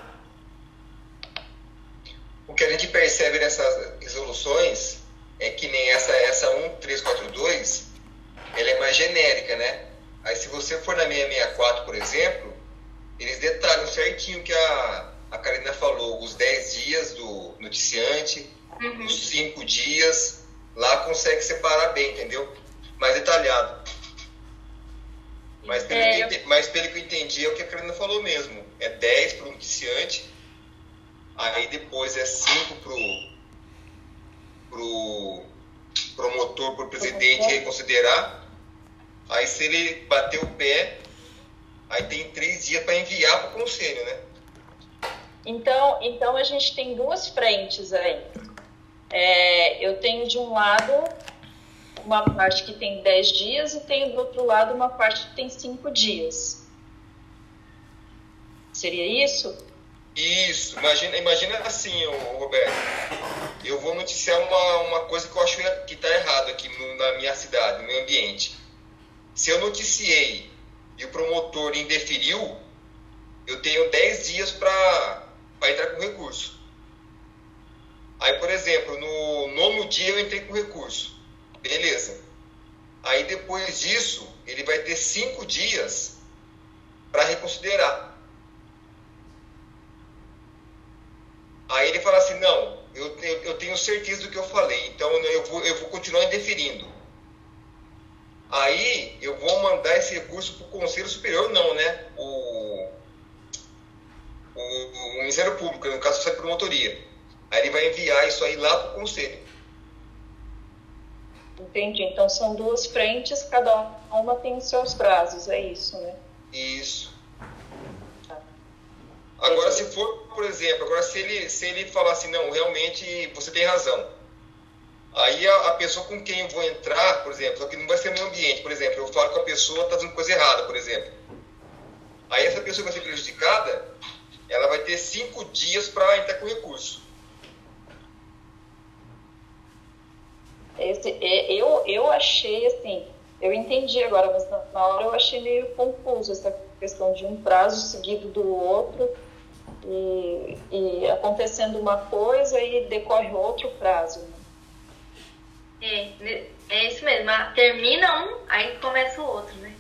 O que a gente percebe nessas resoluções é que nem essa, essa 1342, ela é mais genérica, né? Aí se você for na 664, por exemplo, eles detalham certinho que a, a Karina falou, os 10 dias do noticiante, uhum. os 5 dias, lá consegue separar bem, entendeu? Mais detalhado. Mas pelo, é, que, eu... mas pelo que eu entendi, é o que a Karina falou mesmo. É 10 para o noticiante, aí depois é 5 para o promotor, para o presidente reconsiderar. Aí se ele bater o pé, aí tem três dias para enviar para o conselho, né? Então, então a gente tem duas frentes aí. É, eu tenho de um lado uma parte que tem 10 dias e tem do outro lado uma parte que tem 5 dias. Seria isso? Isso. Imagina, imagina assim, Roberto. Eu vou noticiar uma, uma coisa que eu acho que está errado aqui no, na minha cidade, no meu ambiente. Se eu noticiei e o promotor indeferiu, eu tenho 10 dias para entrar com recurso. Aí, por exemplo, no nono dia eu entrei com recurso. Beleza. Aí depois disso, ele vai ter cinco dias para reconsiderar. Aí ele fala assim, não, eu, eu, tenho certeza do que eu falei, então eu vou, eu vou continuar indeferindo. Aí eu vou mandar esse recurso para o Conselho Superior, não, né? O, o, o Ministério Público, no caso, sai promotoria. Aí ele vai enviar isso aí lá para o Conselho. Entendi. Então são duas frentes, cada uma tem os seus prazos, é isso, né? Isso. Tá. Agora, se for, por exemplo, agora se ele, se ele falar assim, não, realmente você tem razão. Aí a, a pessoa com quem eu vou entrar, por exemplo, que não vai ser meu ambiente, por exemplo, eu falo que a pessoa está fazendo coisa errada, por exemplo. Aí essa pessoa vai ser prejudicada, ela vai ter cinco dias para entrar com recurso. Esse, é, eu, eu achei assim, eu entendi agora, mas na hora eu achei meio confuso essa questão de um prazo seguido do outro e, e acontecendo uma coisa e decorre outro prazo. Né? É, é isso mesmo. Ah, termina um, aí começa o outro, né?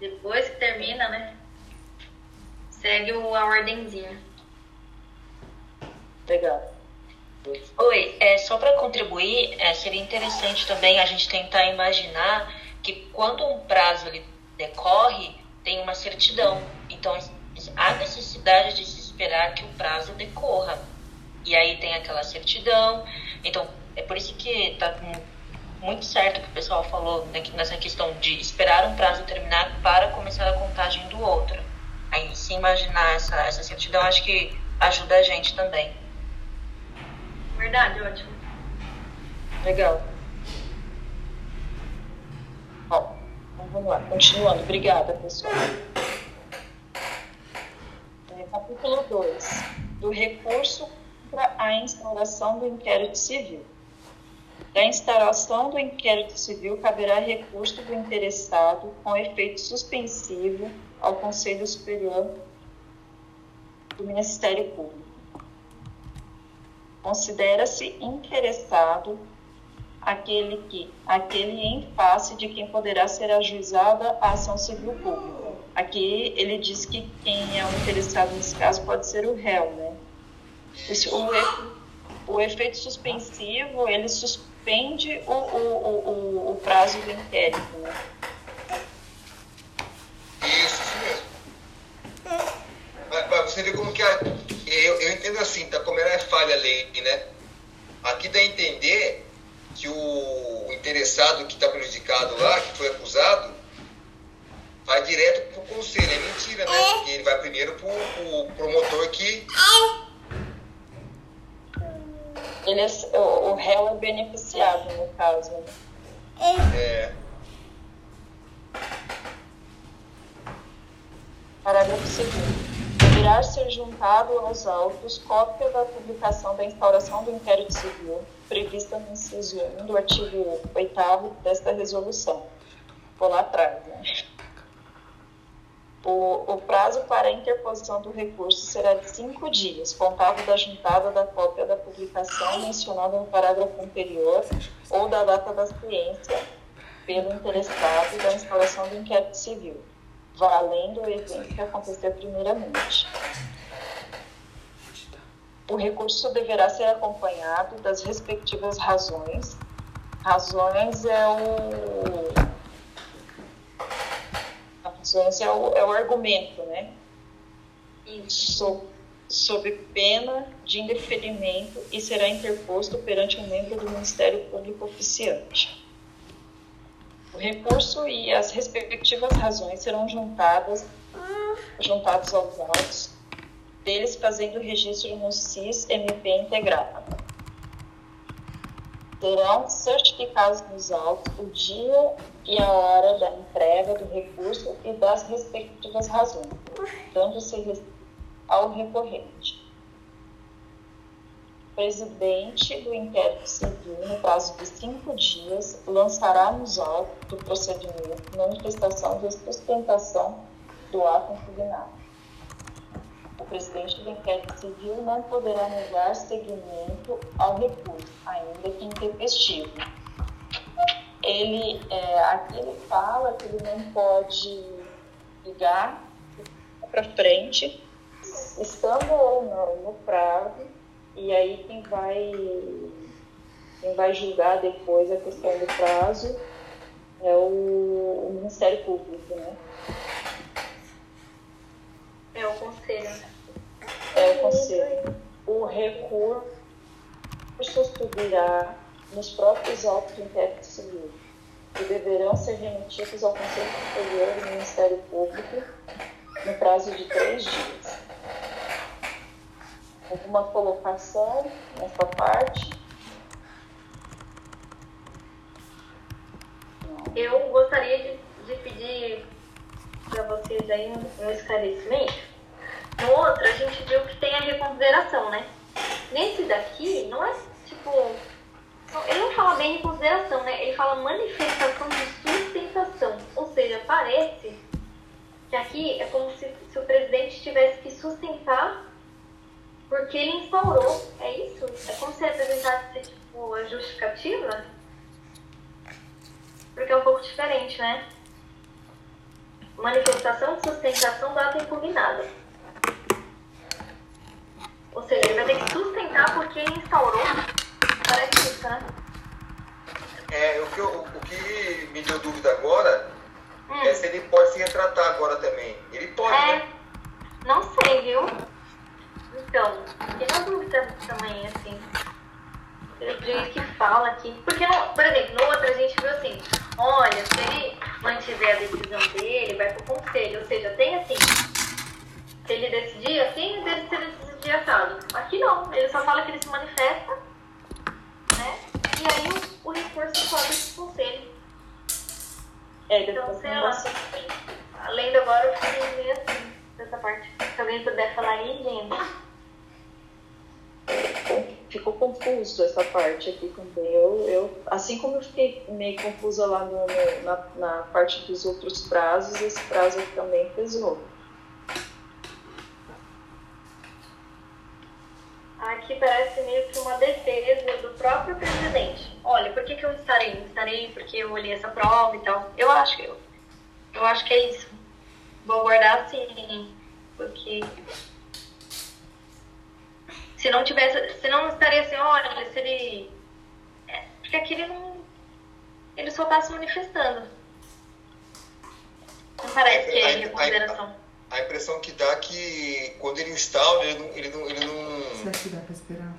Depois que termina, né? Segue a ordenzinha. Legal. Oi, é, só para contribuir, é, seria interessante também a gente tentar imaginar que quando um prazo ele decorre, tem uma certidão. Então, há necessidade de se esperar que o prazo decorra. E aí tem aquela certidão. Então, é por isso que está muito certo que o pessoal falou né, nessa questão de esperar um prazo terminar para começar a contagem do outro. Aí, se imaginar essa, essa certidão, acho que ajuda a gente também. Verdade, ótimo. Legal. Bom, então vamos lá, continuando. Obrigada, pessoal. É, capítulo 2. Do recurso para a instauração do inquérito civil. Da instauração do inquérito civil caberá recurso do interessado com efeito suspensivo ao Conselho Superior do Ministério Público considera-se interessado aquele que aquele em face de quem poderá ser ajuizada a ação civil pública. Aqui ele diz que quem é o interessado nesse caso pode ser o réu, né? O, o efeito suspensivo ele suspende o, o, o, o prazo do inquérito, né? Isso, isso mesmo. Mas, você vê como que a, entendo assim, tá? Como ela é falha a lei, né? Aqui dá a entender que o interessado que está prejudicado lá, que foi acusado, vai direto para o conselho. É mentira, né? Porque ele vai primeiro para o pro promotor que. Ele é, o, o réu é beneficiado, no caso. Né? É. Parágrafo 2 deverá ser juntado aos autos cópia da publicação da instauração do inquérito civil prevista no inciso 1 do artigo 8 desta resolução. Vou lá atrás, né? O, o, prazo para a interposição do recurso será de cinco dias, contado da juntada da cópia da publicação mencionada no parágrafo anterior ou da data da ciência pelo interessado da instalação do inquérito civil, valendo o evento que acontecer primeiramente. O recurso deverá ser acompanhado das respectivas razões. Razões é o. Razões é o, é o argumento, né? Sob, sob pena de indeferimento e será interposto perante um membro do Ministério Público oficiante. O recurso e as respectivas razões serão juntadas, juntados aos autos deles fazendo registro no SIS-MP integrado. Serão certificados nos autos o dia e a hora da entrega do recurso e das respectivas razões, dando-se ao recorrente. Presidente do inquérito civil, no prazo de cinco dias, lançará nos autos do procedimento manifestação de sustentação do ato impugnado o presidente do inquérito civil não poderá negar seguimento ao recurso, ainda que intempestivo. Ele, é, aqui ele fala que ele não pode ligar para frente, estando ou não no prazo, e aí quem vai, quem vai julgar depois a questão do prazo é o, o Ministério Público, né? É o conselho. É o conselho. O recurso subirá nos próprios autos do inquérito civil, que deverão ser remetidos ao Conselho Superior do Ministério Público no prazo de três dias. Alguma colocação nessa parte? Eu gostaria de, de pedir para vocês aí um, um esclarecimento. No outro, a gente viu que tem a reconsideração, né? Nesse daqui, não é tipo. Ele não fala bem reconsideração, né? Ele fala manifestação de sustentação. Ou seja, parece que aqui é como se, se o presidente tivesse que sustentar porque ele instaurou. É isso? É como se apresentasse tipo, a justificativa? Porque é um pouco diferente, né? manifestação de sustentação do ato impugnado. Ou seja, ele vai ter que sustentar porque ele instaurou. Parece isso, né? É, o que, eu, o que me deu dúvida agora hum. é se ele pode se retratar agora também. Ele pode, é, né? Não sei, viu? Então, fiquei na dúvida também, assim. Ele diz que fala aqui. Porque, no, por exemplo, no outro a gente viu assim, olha, se ele mantiver a decisão dele, vai pro conselho. Ou seja, tem assim, se ele decidir assim, deve ser decidir assado. Aqui não, ele só fala que ele se manifesta, né? E aí o, o recurso sobe pro conselho. É, então, sei lá. Além agora, eu fiquei meio assim, dessa parte. Se alguém puder falar aí, gente ficou confuso essa parte aqui também. Eu, eu, assim como eu fiquei meio confusa lá no, no, na, na parte dos outros prazos, esse prazo também pesou. Aqui parece meio que uma defesa do próprio presidente. Olha, por que, que eu estarei? Estarei porque eu olhei essa prova e tal. Eu acho que eu, eu acho que é isso. Vou guardar assim, porque se não tivesse, se não estaria assim, olha, se ele. É, porque aqui ele não. Ele só está se manifestando. Não parece que é. A, a, impressão que dá é que quando ele instala, ele não. Ele não, ele não Será que dá pra esperar?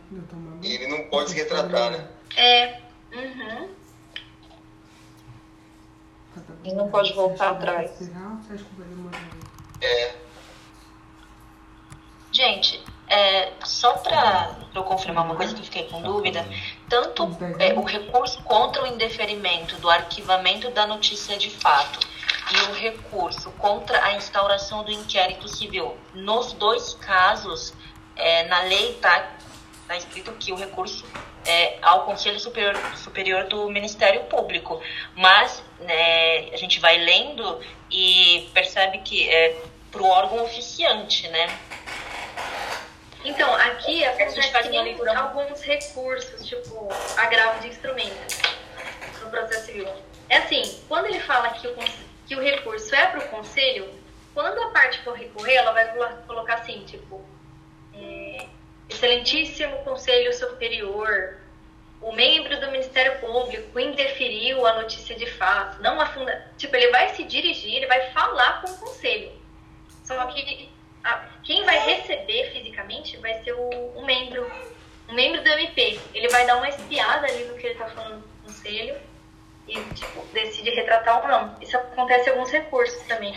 Ele não pode se retratar, né? É. Uhum. Ele não pode voltar atrás. É. Gente, é, só para eu confirmar uma coisa que eu fiquei com dúvida, tanto é, o recurso contra o indeferimento do arquivamento da notícia de fato e o recurso contra a instauração do inquérito civil, nos dois casos, é, na lei está tá escrito que o recurso é ao Conselho Superior, Superior do Ministério Público, mas né, a gente vai lendo e percebe que é para o órgão oficiante, né? Então, aqui acontece que tem alguns recursos, tipo agravo de instrumentos no processo civil. É assim, quando ele fala que o, que o recurso é para o conselho, quando a parte for recorrer, ela vai colocar assim, tipo, é, excelentíssimo conselho superior, o membro do Ministério Público indeferiu a notícia de fato, não afunda. Tipo, ele vai se dirigir, ele vai falar com o conselho. Só que a, quem vai receber fisicamente vai ser o, um membro, um membro do MP. Ele vai dar uma espiada ali no que ele está falando no conselho e tipo, decide retratar ou não. Isso acontece em alguns recursos também.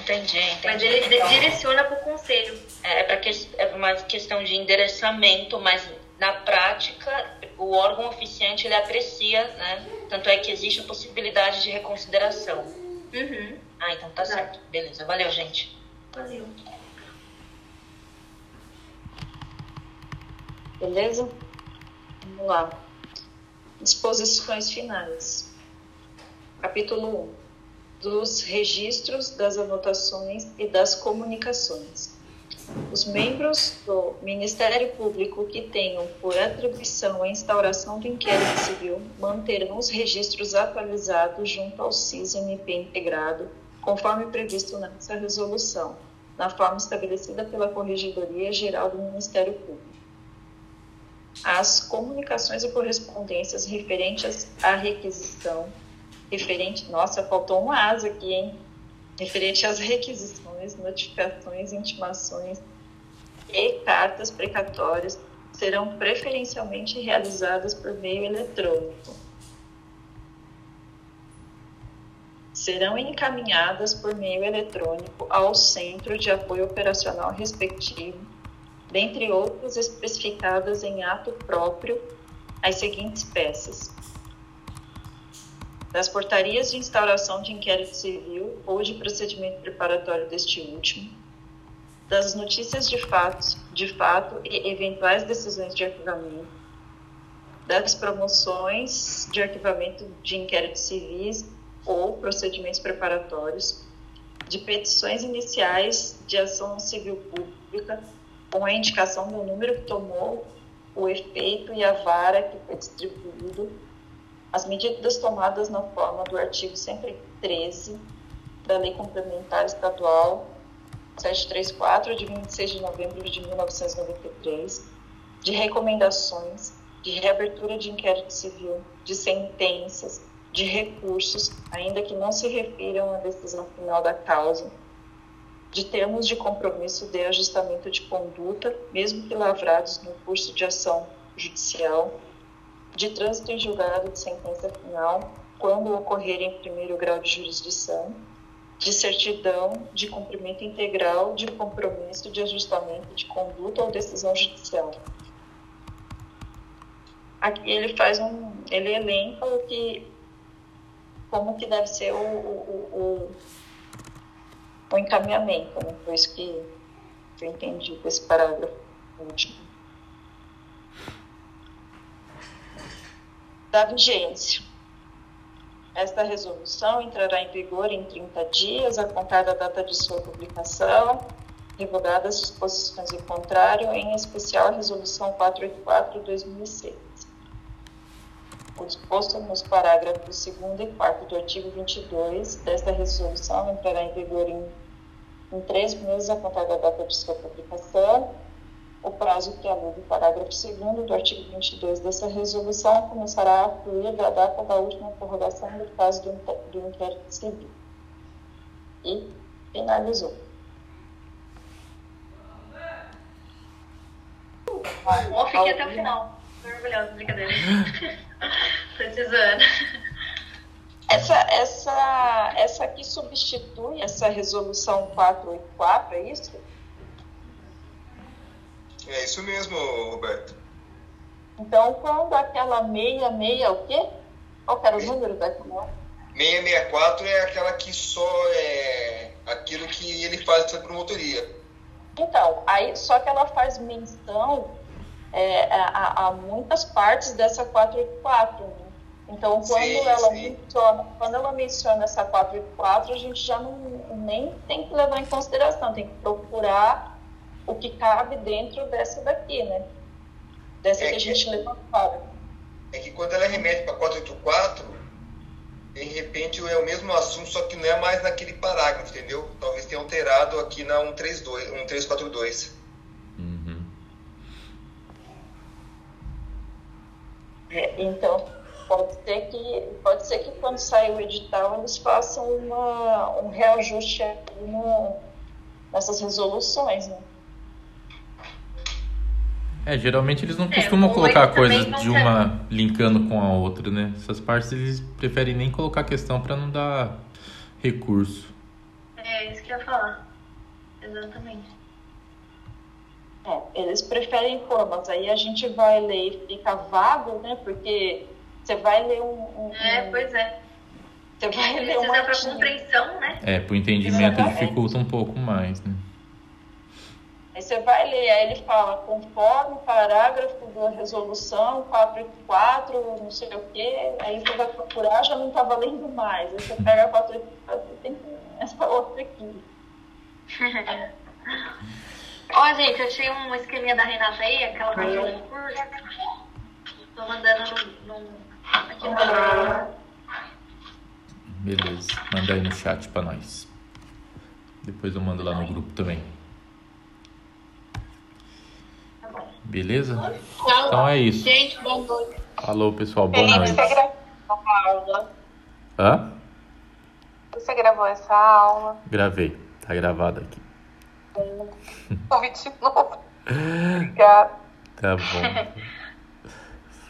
Entendi, entendi. Mas ele então, direciona para o conselho. É, é, que, é uma questão de endereçamento, mas na prática o órgão oficiante ele aprecia, né? Tanto é que existe a possibilidade de reconsideração. Uhum. Ah, então tá certo. Beleza, valeu, gente. Valeu. Beleza? Vamos lá. Disposições finais. Capítulo 1. Dos registros, das anotações e das comunicações. Os membros do Ministério Público que tenham por atribuição a instauração do inquérito civil manterão os registros atualizados junto ao CIS-MP integrado, conforme previsto nessa resolução, na forma estabelecida pela Corregedoria Geral do Ministério Público. As comunicações e correspondências referentes à requisição, referente, nossa, faltou uma asa aqui, hein? Referente às requisições, notificações, intimações e cartas precatórias serão preferencialmente realizadas por meio eletrônico. Serão encaminhadas por meio eletrônico ao Centro de Apoio Operacional respectivo, dentre outras especificadas em ato próprio, as seguintes peças: das portarias de instauração de inquérito civil ou de procedimento preparatório deste último, das notícias de fatos, de fato e eventuais decisões de arquivamento, das promoções de arquivamento de inquéritos civis ou procedimentos preparatórios, de petições iniciais de ação civil pública com a indicação do número que tomou o efeito e a vara que foi distribuído, as medidas tomadas na forma do artigo 113 da Lei Complementar Estadual 734, de 26 de novembro de 1993, de recomendações, de reabertura de inquérito civil, de sentenças, de recursos, ainda que não se refiram à decisão final da causa, de termos de compromisso de ajustamento de conduta, mesmo que lavrados no curso de ação judicial, de trânsito em julgado de sentença final, quando ocorrer em primeiro grau de jurisdição, de certidão de cumprimento integral de compromisso de ajustamento de conduta ou decisão judicial. Aqui ele faz um, ele elenca o que, como que deve ser o, o, o, o encaminhamento, né? Foi isso que eu entendi com esse parágrafo último. Da vigência. Esta resolução entrará em vigor em 30 dias, a contar da data de sua publicação, revogadas as disposições em contrário, em especial a Resolução 484-2006. O disposto nos parágrafos 2 e 4 do artigo 22 desta resolução entrará em vigor em, em três meses a contar da data de sua publicação. O prazo que alude o parágrafo 2 do artigo 22 dessa resolução começará a fluir da data da última prorrogação do caso do, do inquérito civil. E finalizou. Bom, fiquei até o final. Tô orgulhosa, brincadeira. Precisando. Essa, essa, essa aqui substitui essa resolução 484, é isso? É isso mesmo, Roberto. Então, quando aquela 66, o quê? Qual era o número daquela? 664 é aquela que só é aquilo que ele faz para promotoria. Então, aí só que ela faz menção é, a, a, muitas partes dessa 484. Né? Então, quando sim, ela sim. menciona, quando ela menciona essa 484, a gente já não nem tem que levar em consideração, tem que procurar o que cabe dentro dessa daqui, né? Dessa é que, que a gente levantou. É que quando ela remete para 484, de repente é o mesmo assunto, só que não é mais naquele parágrafo, entendeu? Talvez tenha alterado aqui na 132, 1342. Uhum. É, então, pode ser que pode ser que quando sair o edital eles façam uma, um reajuste no, nessas resoluções, né? É, geralmente eles não é, costumam colocar coisas de uma linkando com a outra, né? Essas partes eles preferem nem colocar questão para não dar recurso. É, isso que eu ia falar. Exatamente. É, eles preferem pôr, mas aí a gente vai ler e fica vago, né? Porque você vai ler um. um é, pois é. Você vai ler um. Precisa para compreensão, né? É, pro entendimento Exatamente. dificulta um pouco mais, né? Aí você vai ler, aí ele fala, conforme o parágrafo da resolução 484, não sei o quê, aí você vai procurar, já não está valendo mais. Aí você pega a 484 e tem essa outra aqui. Ó, gente, eu achei um esqueminha da Renata aí, aquela parte curta. Tô mandando no, no, aqui no... Beleza, manda aí no chat pra nós. Depois eu mando lá no grupo também. Beleza? Então é isso. Gente, boa noite. Falou, pessoal. Boa Felipe, noite. Você gravou a aula? Hã? Você gravou essa aula? Gravei. Tá gravado aqui. Convite de novo. Obrigada. Tá bom.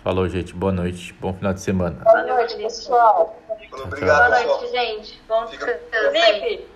Falou, gente. Boa noite. Bom final de semana. Boa noite, pessoal. Obrigado, Boa noite, gente. Bom Fica... Felipe.